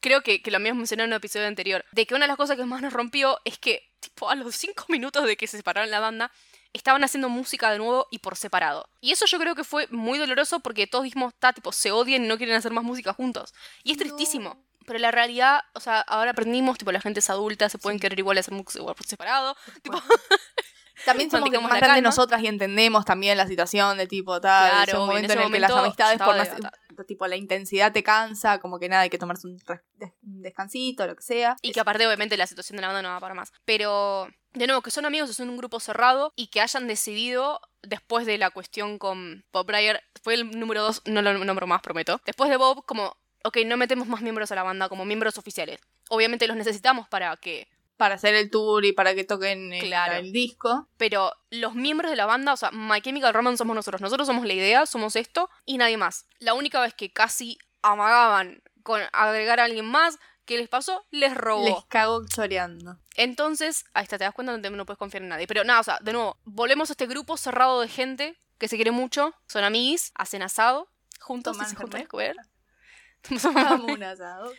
Creo que, que lo habíamos mencionado en un episodio anterior. De que una de las cosas que más nos rompió es que, tipo, a los cinco minutos de que se separaron la banda, estaban haciendo música de nuevo y por separado. Y eso yo creo que fue muy doloroso porque todos dijimos, está, tipo, se odian y no quieren hacer más música juntos. Y es tristísimo. Pero la realidad, o sea, ahora aprendimos, tipo, la gente es adulta, se pueden querer igual hacer música igual por separado. Tipo, También somos más grandes nosotras y entendemos también la situación de tipo tal. Claro, es un en en, el que las amistades por más, tipo la intensidad te cansa, como que nada, hay que tomarse un, descansito, lo que sea. Y que aparte, obviamente, la situación de la banda no va para más. Pero, de nuevo, que son amigos, son un grupo cerrado y que hayan decidido, después de la cuestión con Bob Breyer, fue el número dos, no lo nombro más, prometo. Después de Bob, como, ok, no metemos más miembros a la banda como miembros oficiales. Obviamente los necesitamos para que. Para hacer el tour y para que toquen el, Claro. el disco. Pero los miembros de la banda, o sea, My Chemical Romance somos nosotros. Nosotros somos la idea, somos esto y nadie más. La única vez que casi amagaban con agregar a alguien más, ¿qué les pasó? Les robó. Les cago choreando. Entonces, ahí está, te das cuenta, no, no puedes confiar en nadie. Pero nada, o sea, de nuevo, volvemos a este grupo cerrado de gente que se quiere mucho, son amiguis, hacen asado, juntos, Toman y se juntan a comer. Un asado.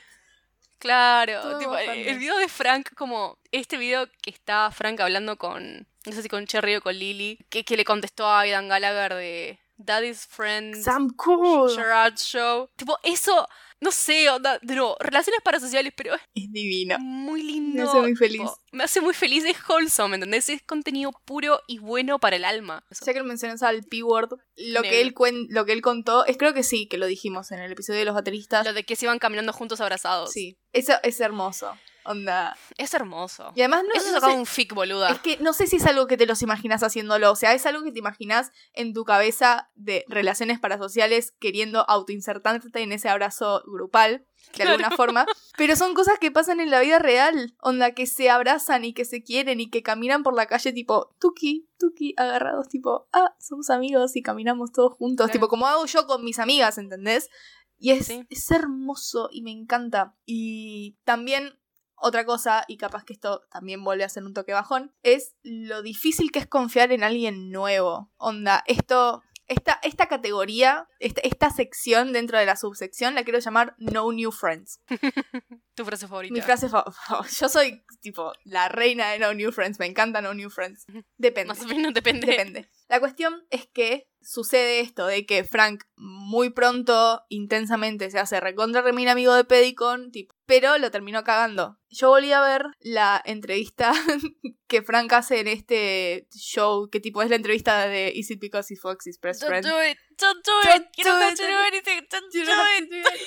Claro, tipo, bastante. el video de Frank, como este video que está Frank hablando con, no sé si con Cherry o con Lily, que, que le contestó a Aidan Gallagher de Daddy's Friend, Sam Cool. Gerard Show. Tipo, eso, no sé, onda, de nuevo, relaciones parasociales, pero es Es divino. muy lindo. Me hace muy feliz. tipo, me hace muy feliz, es wholesome, ¿entendés? Es contenido puro y bueno para el alma. Ya que lo mencionas al P-Word, lo que, él cuen- lo que él contó, es creo que sí, que lo dijimos en el episodio de los bateristas. Lo de que se iban caminando juntos abrazados. Sí, eso es hermoso. Onda. Es hermoso. Y además no, Eso no sacaba sé- un fic, boluda. Es que no sé si es algo que te los imaginas haciéndolo. O sea, es algo que te imaginas en tu cabeza de relaciones parasociales queriendo autoinsertarte en ese abrazo grupal, de alguna forma. Pero son cosas que pasan en la vida real. Onda, que se abrazan y que se quieren y que caminan por la calle tipo, tuki, tuki, agarrados, tipo, ah, somos amigos y caminamos todos juntos. Claro. Tipo, como hago yo con mis amigas, ¿entendés? Y es, Sí. es hermoso y me encanta. Y también otra cosa, y capaz que esto también vuelve a ser un toque bajón, es lo difícil que es confiar en alguien nuevo. Onda, esto, esta, esta categoría, esta, esta sección dentro de la subsección la quiero llamar No New Friends. Tu frase favorita. Mi frase fa- Yo soy tipo la reina de No New Friends, me encanta No New Friends. Depende. Más o menos depende. Depende. La cuestión es que sucede esto de que Frank muy pronto, intensamente, se hace recontra remil amigo de Pedicon, tipo, pero lo terminó cagando. Yo volví a ver la entrevista que Frank hace en este show, que tipo es la entrevista de Is it because fucks his best friend? Don't do it, don't do it, don't do it. don't do it.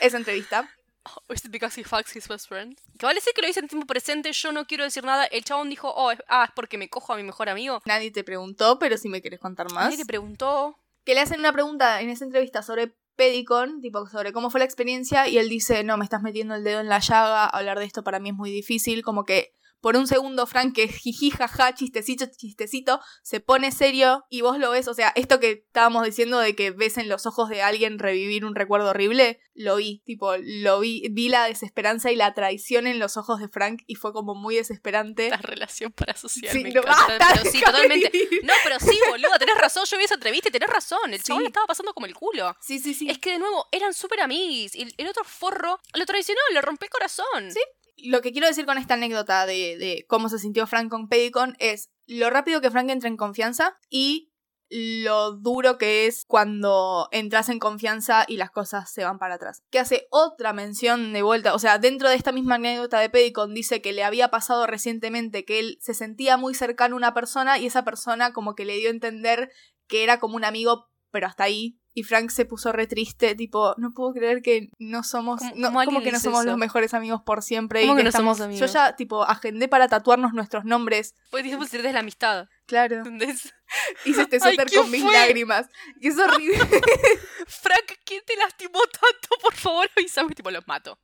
Esa entrevista. Oh, is it because he fucks his best friend? Que vale decir que lo dice en tiempo presente, yo no quiero decir nada. El chabón dijo, oh, es, ah, es porque me cojo a mi mejor amigo. Nadie te preguntó, pero si me querés contar más. Nadie te preguntó. que le hacen una pregunta en esa entrevista sobre Pedicon, tipo sobre cómo fue la experiencia, y él dice, no, me estás metiendo el dedo en la llaga, hablar de esto para mí es muy difícil, como que por un segundo Frank que jiji, jaja, chistecito, chistecito, se pone serio y vos lo ves, o sea, esto que estábamos diciendo de que ves en los ojos de alguien revivir un recuerdo horrible, lo vi, tipo, lo vi, vi la desesperanza y la traición en los ojos de Frank y fue como muy desesperante. La relación parasocial Sí, me no, encanta. basta, pero sí, totalmente. No, pero sí, boludo, tenés razón. Yo vi esa entrevista y tenés razón. El Sí. chabón le estaba pasando como el culo. Sí, sí, sí. Es que de nuevo, eran súper amigos. Y el, el otro forro lo traicionó, le rompió el corazón. Sí. Lo que quiero decir con esta anécdota de, de cómo se sintió Frank con Pedicon es lo rápido que Frank entra en confianza y lo duro que es cuando entras en confianza y las cosas se van para atrás. Que hace otra mención de vuelta, o sea, dentro de esta misma anécdota de Pedicon dice que le había pasado recientemente que él se sentía muy cercano a una persona y esa persona como que le dio a entender que era como un amigo, pero hasta ahí. Y Frank se puso re triste, tipo, no puedo creer que no somos, ¿Cómo- no, cómo que no somos eso? los mejores amigos por siempre. ¿Cómo y que no estamos, somos amigos? Yo ya, tipo, agendé para tatuarnos nuestros nombres. Pues dice, pues desde la amistad. Claro. ¿Entendés? Hice este suéter ¿quién con mis fue? lágrimas. Y es horrible. Frank, ¿quién te lastimó tanto? Por favor, avísame. Tipo, los mato.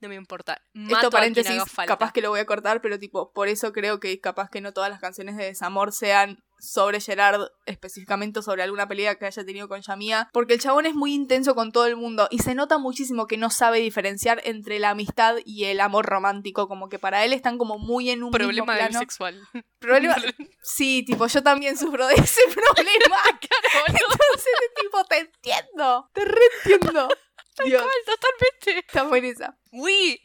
No me importa. Mato Esto a quien paréntesis, haga falta. capaz que lo voy a cortar, pero tipo, por eso creo que capaz que no todas las canciones de desamor sean sobre Gerard, específicamente sobre alguna pelea que haya tenido con Yamia, porque el chabón es muy intenso con todo el mundo y se nota muchísimo que no sabe diferenciar entre la amistad y el amor romántico, como que para él están como muy en un Problema mismo plano. sexual. Problema, sí, tipo, yo también sufro de ese problema. claro. Entonces, tipo, te entiendo, te reentiendo. Dios, Totalmente. está en esa. Uy.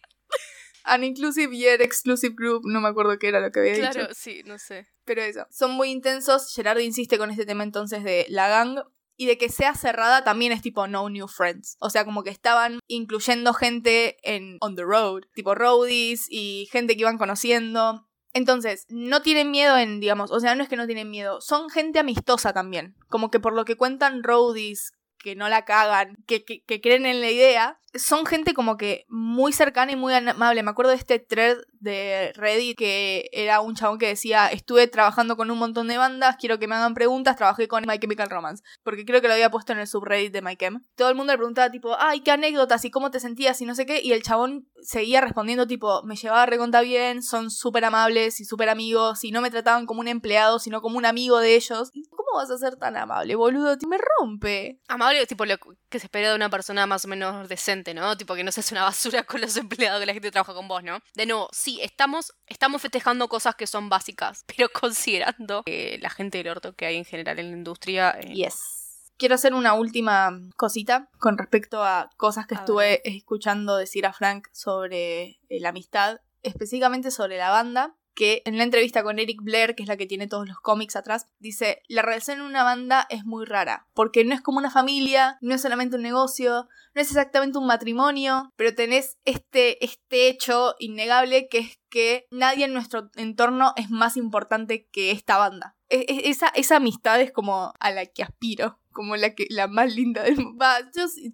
An inclusive yet exclusive group, no me acuerdo qué era lo que había dicho. Claro, sí, no sé. Pero eso, son muy intensos. Gerard insiste con este tema entonces de la gang. Y de que sea cerrada también es tipo no new friends. O sea, como que estaban incluyendo gente en on the road. Tipo roadies y gente que iban conociendo. Entonces, no tienen miedo en, digamos, o sea, no es que no tienen miedo, son gente amistosa también. Como que por lo que cuentan roadies, que no la cagan, que, que, que creen en la idea, son gente como que muy cercana y muy amable. Me acuerdo de este thread de Reddit que era un chabón que decía, estuve trabajando con un montón de bandas, quiero que me hagan preguntas, trabajé con My Chemical Romance, porque creo que lo había puesto en el subreddit de MyChem. Todo el mundo le preguntaba tipo, ay, qué anécdotas y cómo te sentías y no sé qué, y el chabón seguía respondiendo tipo, me llevaba reconta bien, son súper amables y súper amigos, y no me trataban como un empleado, sino como un amigo de ellos. ¿Y ¿Cómo vas a ser tan amable, boludo? Me rompe. Amable, tipo lo que se espera de una persona más o menos decente, ¿no? Tipo que no seas una basura con los empleados que la gente que trabaja con vos, ¿no? De nuevo, sí, estamos, estamos festejando cosas que son básicas, pero considerando eh, la gente del orto que hay en general en la industria. eh, Yes. Quiero hacer una última cosita con respecto a cosas que A estuve escuchando decir a Frank sobre eh, la amistad, específicamente sobre la banda, que en la entrevista con Eric Blair, que es la que tiene todos los cómics atrás, dice, la relación en una banda es muy rara, porque no es como una familia, no es solamente un negocio, no es exactamente un matrimonio, pero tenés este, este hecho innegable que es que nadie en nuestro entorno es más importante que esta banda. E- e- esa, esa amistad es como a la que aspiro, como la que la más linda del mundo.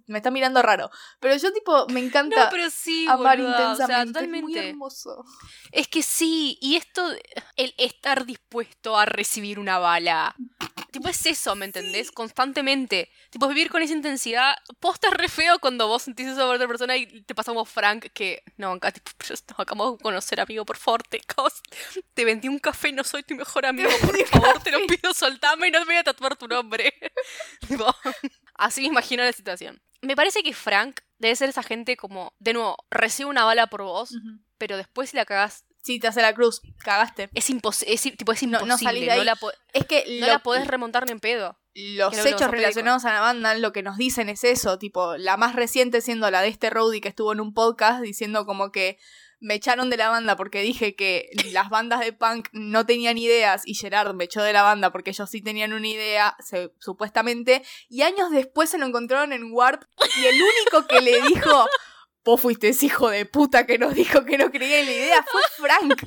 Me está mirando raro, pero yo tipo me encanta No, pero sí, amar boluda, o sea, intensamente, es muy hermoso. Es que sí, y esto, el estar dispuesto a recibir una bala. Tipo, es eso, ¿me entendés? Constantemente. Tipo, vivir con esa intensidad. Posta re feo cuando vos sentís eso por otra persona y te pasa como Frank, que no, acá, tipo, pero nos acabamos de conocer, amigo, por favor, te, acabas- te vendí un café, no soy tu mejor amigo, por favor, te lo pido, soltame y no te voy a tatuar tu nombre. Tipo, así me imagino la situación. Me parece que Frank debe ser esa gente como, de nuevo, recibe una bala por vos, Ujú. pero después si la cagás Sí, te hace la cruz, cagaste. es, impos es, tipo, es imposible. no No, salís de ahí. la, Es que no lo- la podés remontar ni en pedo. los hechos relacionados a la banda lo que nos dicen es eso, tipo, la más reciente siendo la de este Rowdy que estuvo en un podcast diciendo como que me echaron de la banda porque dije que las bandas de punk no tenían ideas y Gerard me echó de la banda porque ellos sí tenían una idea, supuestamente, y años después se lo encontraron en Warp y el único que le dijo, vos fuiste ese hijo de puta que nos dijo que no creía en la idea, fue Frank.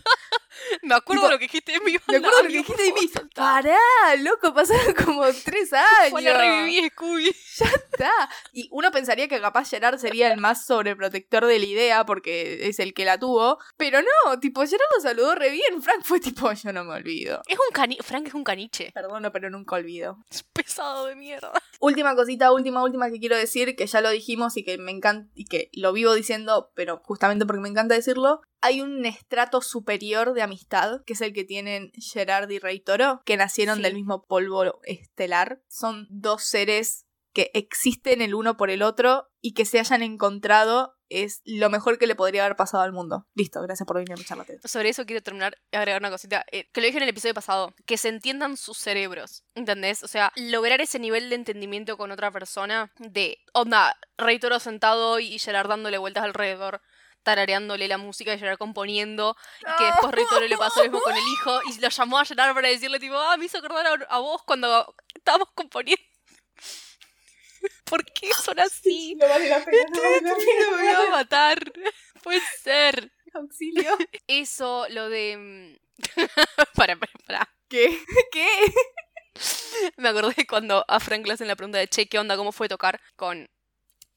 Me acuerdo lo que dijiste de mí. Me acuerdo lo que dijiste de mí. Pará, loco, pasaron como tres años. La reviví, Scooby. Ya está. Y uno pensaría que capaz Gerard sería el más sobreprotector de la idea porque es el que la tuvo. Pero no, tipo, Gerard lo saludó re bien. Frank fue tipo, yo no me olvido. Es un cani Frank es un caniche. Perdono, pero nunca olvido. Es pesado de mierda. Última cosita, última, última que quiero decir, que ya lo dijimos y que me encanta y que lo vivo diciendo, pero justamente porque me encanta decirlo, hay un estrato superior de amistad, que es el que tienen Gerard y Rey Toro, que nacieron del mismo polvo estelar. Son dos seres que existen el uno por el otro y que se hayan encontrado es lo mejor que le podría haber pasado al mundo. Listo, gracias por venir a mi charla. Sobre eso quiero terminar y agregar una cosita. Eh, que lo dije en el episodio pasado. Que se entiendan sus cerebros. ¿Entendés? O sea, lograr ese nivel de entendimiento con otra persona. De, onda, Rey Toro sentado y Gerard dándole vueltas alrededor tarareándole la música y Gerard componiendo, y que después Rey le pasó lo mismo con el hijo, y lo llamó a Gerard para decirle tipo, ah, me hizo acordar a, vos cuando estábamos componiendo. ¿Por qué son así? No vale la pena, no vale la pena. Me voy a matar. Puede ser. Auxilio. Eso, lo de... Mm, para, para, para. ¿Qué? ¿Qué? Me acordé cuando a Frank le hacen la pregunta de, che, ¿qué onda? ¿Cómo fue tocar con...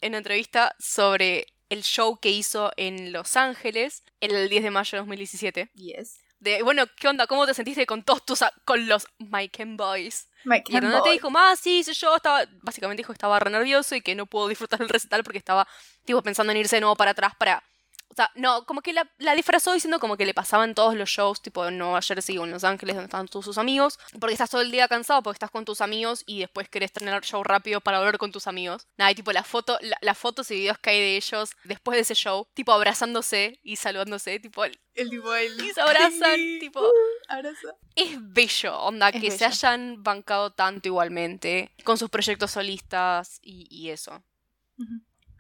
En una entrevista sobre el show que hizo en Los Ángeles el 10 de mayo de 2017. Yes. De, bueno, ¿qué onda? ¿Cómo te sentiste con todos tus... con los Mike and Boys? Mike y donde te dijo, más sí, yo estaba... Básicamente dijo que estaba re nervioso y que no pudo disfrutar el recital porque estaba, tipo, pensando en irse de nuevo para atrás para o sea, no, como que la, la, disfrazó diciendo como que le pasaban todos los shows, tipo en Nueva Jersey o en Los Ángeles, donde estaban todos sus amigos. Porque estás todo el día cansado, porque estás con tus amigos y después querés tener el show rápido para volver con tus amigos. Nada, y tipo la foto, las fotos y videos que hay de ellos después de ese show, tipo abrazándose y saludándose, tipo el, el tipo el... Y se abrazan, tipo... Abraza. Es bello, onda, que se hayan bancado tanto igualmente, con sus proyectos solistas y, y eso.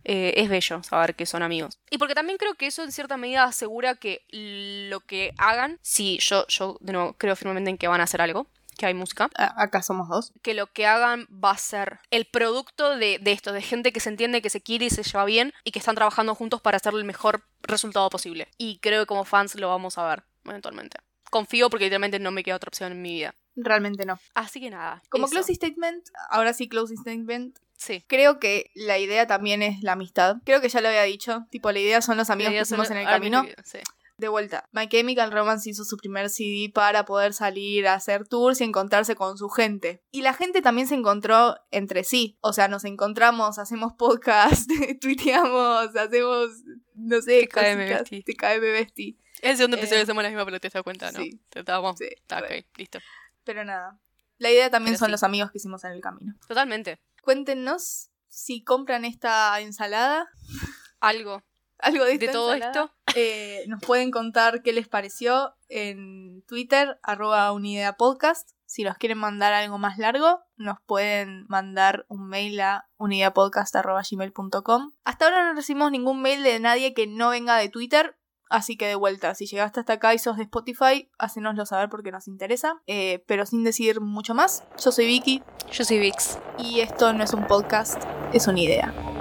Eh, es bello saber que son amigos. Y porque también creo que eso en cierta medida asegura que lo que hagan, si yo, yo de nuevo creo firmemente en que van a hacer algo, que hay música. Acá somos dos. Que lo que hagan va a ser el producto de, de, esto, de gente que se entiende, que se quiere y se lleva bien y que están trabajando juntos para hacer el mejor resultado posible. Y creo que como fans lo vamos a ver eventualmente. Confío porque literalmente no me queda otra opción en mi vida. Realmente no. Así que nada. Como closing statement, ahora sí closing statement, Sí. Creo que la idea también es la amistad. Creo que ya lo había dicho. Tipo, la idea son los amigos que hicimos en el camino. De vuelta, My Chemical Romance hizo su primer CD para poder salir a hacer tours y encontrarse con su gente. Y la gente también se encontró entre sí. O sea, nos encontramos, hacemos podcast, tuiteamos, hacemos, no sé, TKM Bestie. Es el segundo episodio eh, hacemos la misma, pero te das cuenta, ¿no? Sí. Te estábamos. Sí, Está, ok, listo. Pero nada. La idea también son los amigos que hicimos en el camino. Totalmente. Cuéntenos si compran esta ensalada. Algo. Algo de, todo esto. Eh, nos pueden contar qué les pareció en Twitter, arroba unidadpodcast. Si nos quieren mandar algo más largo, nos pueden mandar un mail a unidadpodcast.gmail.com. Hasta ahora no recibimos ningún mail de nadie que no venga de Twitter. Así que de vuelta, si llegaste hasta acá y sos de Spotify, hacenoslo saber porque nos interesa. Eh, pero sin decir mucho más, yo soy Vicky. Yo soy Vix. Y esto no es un podcast, es una idea.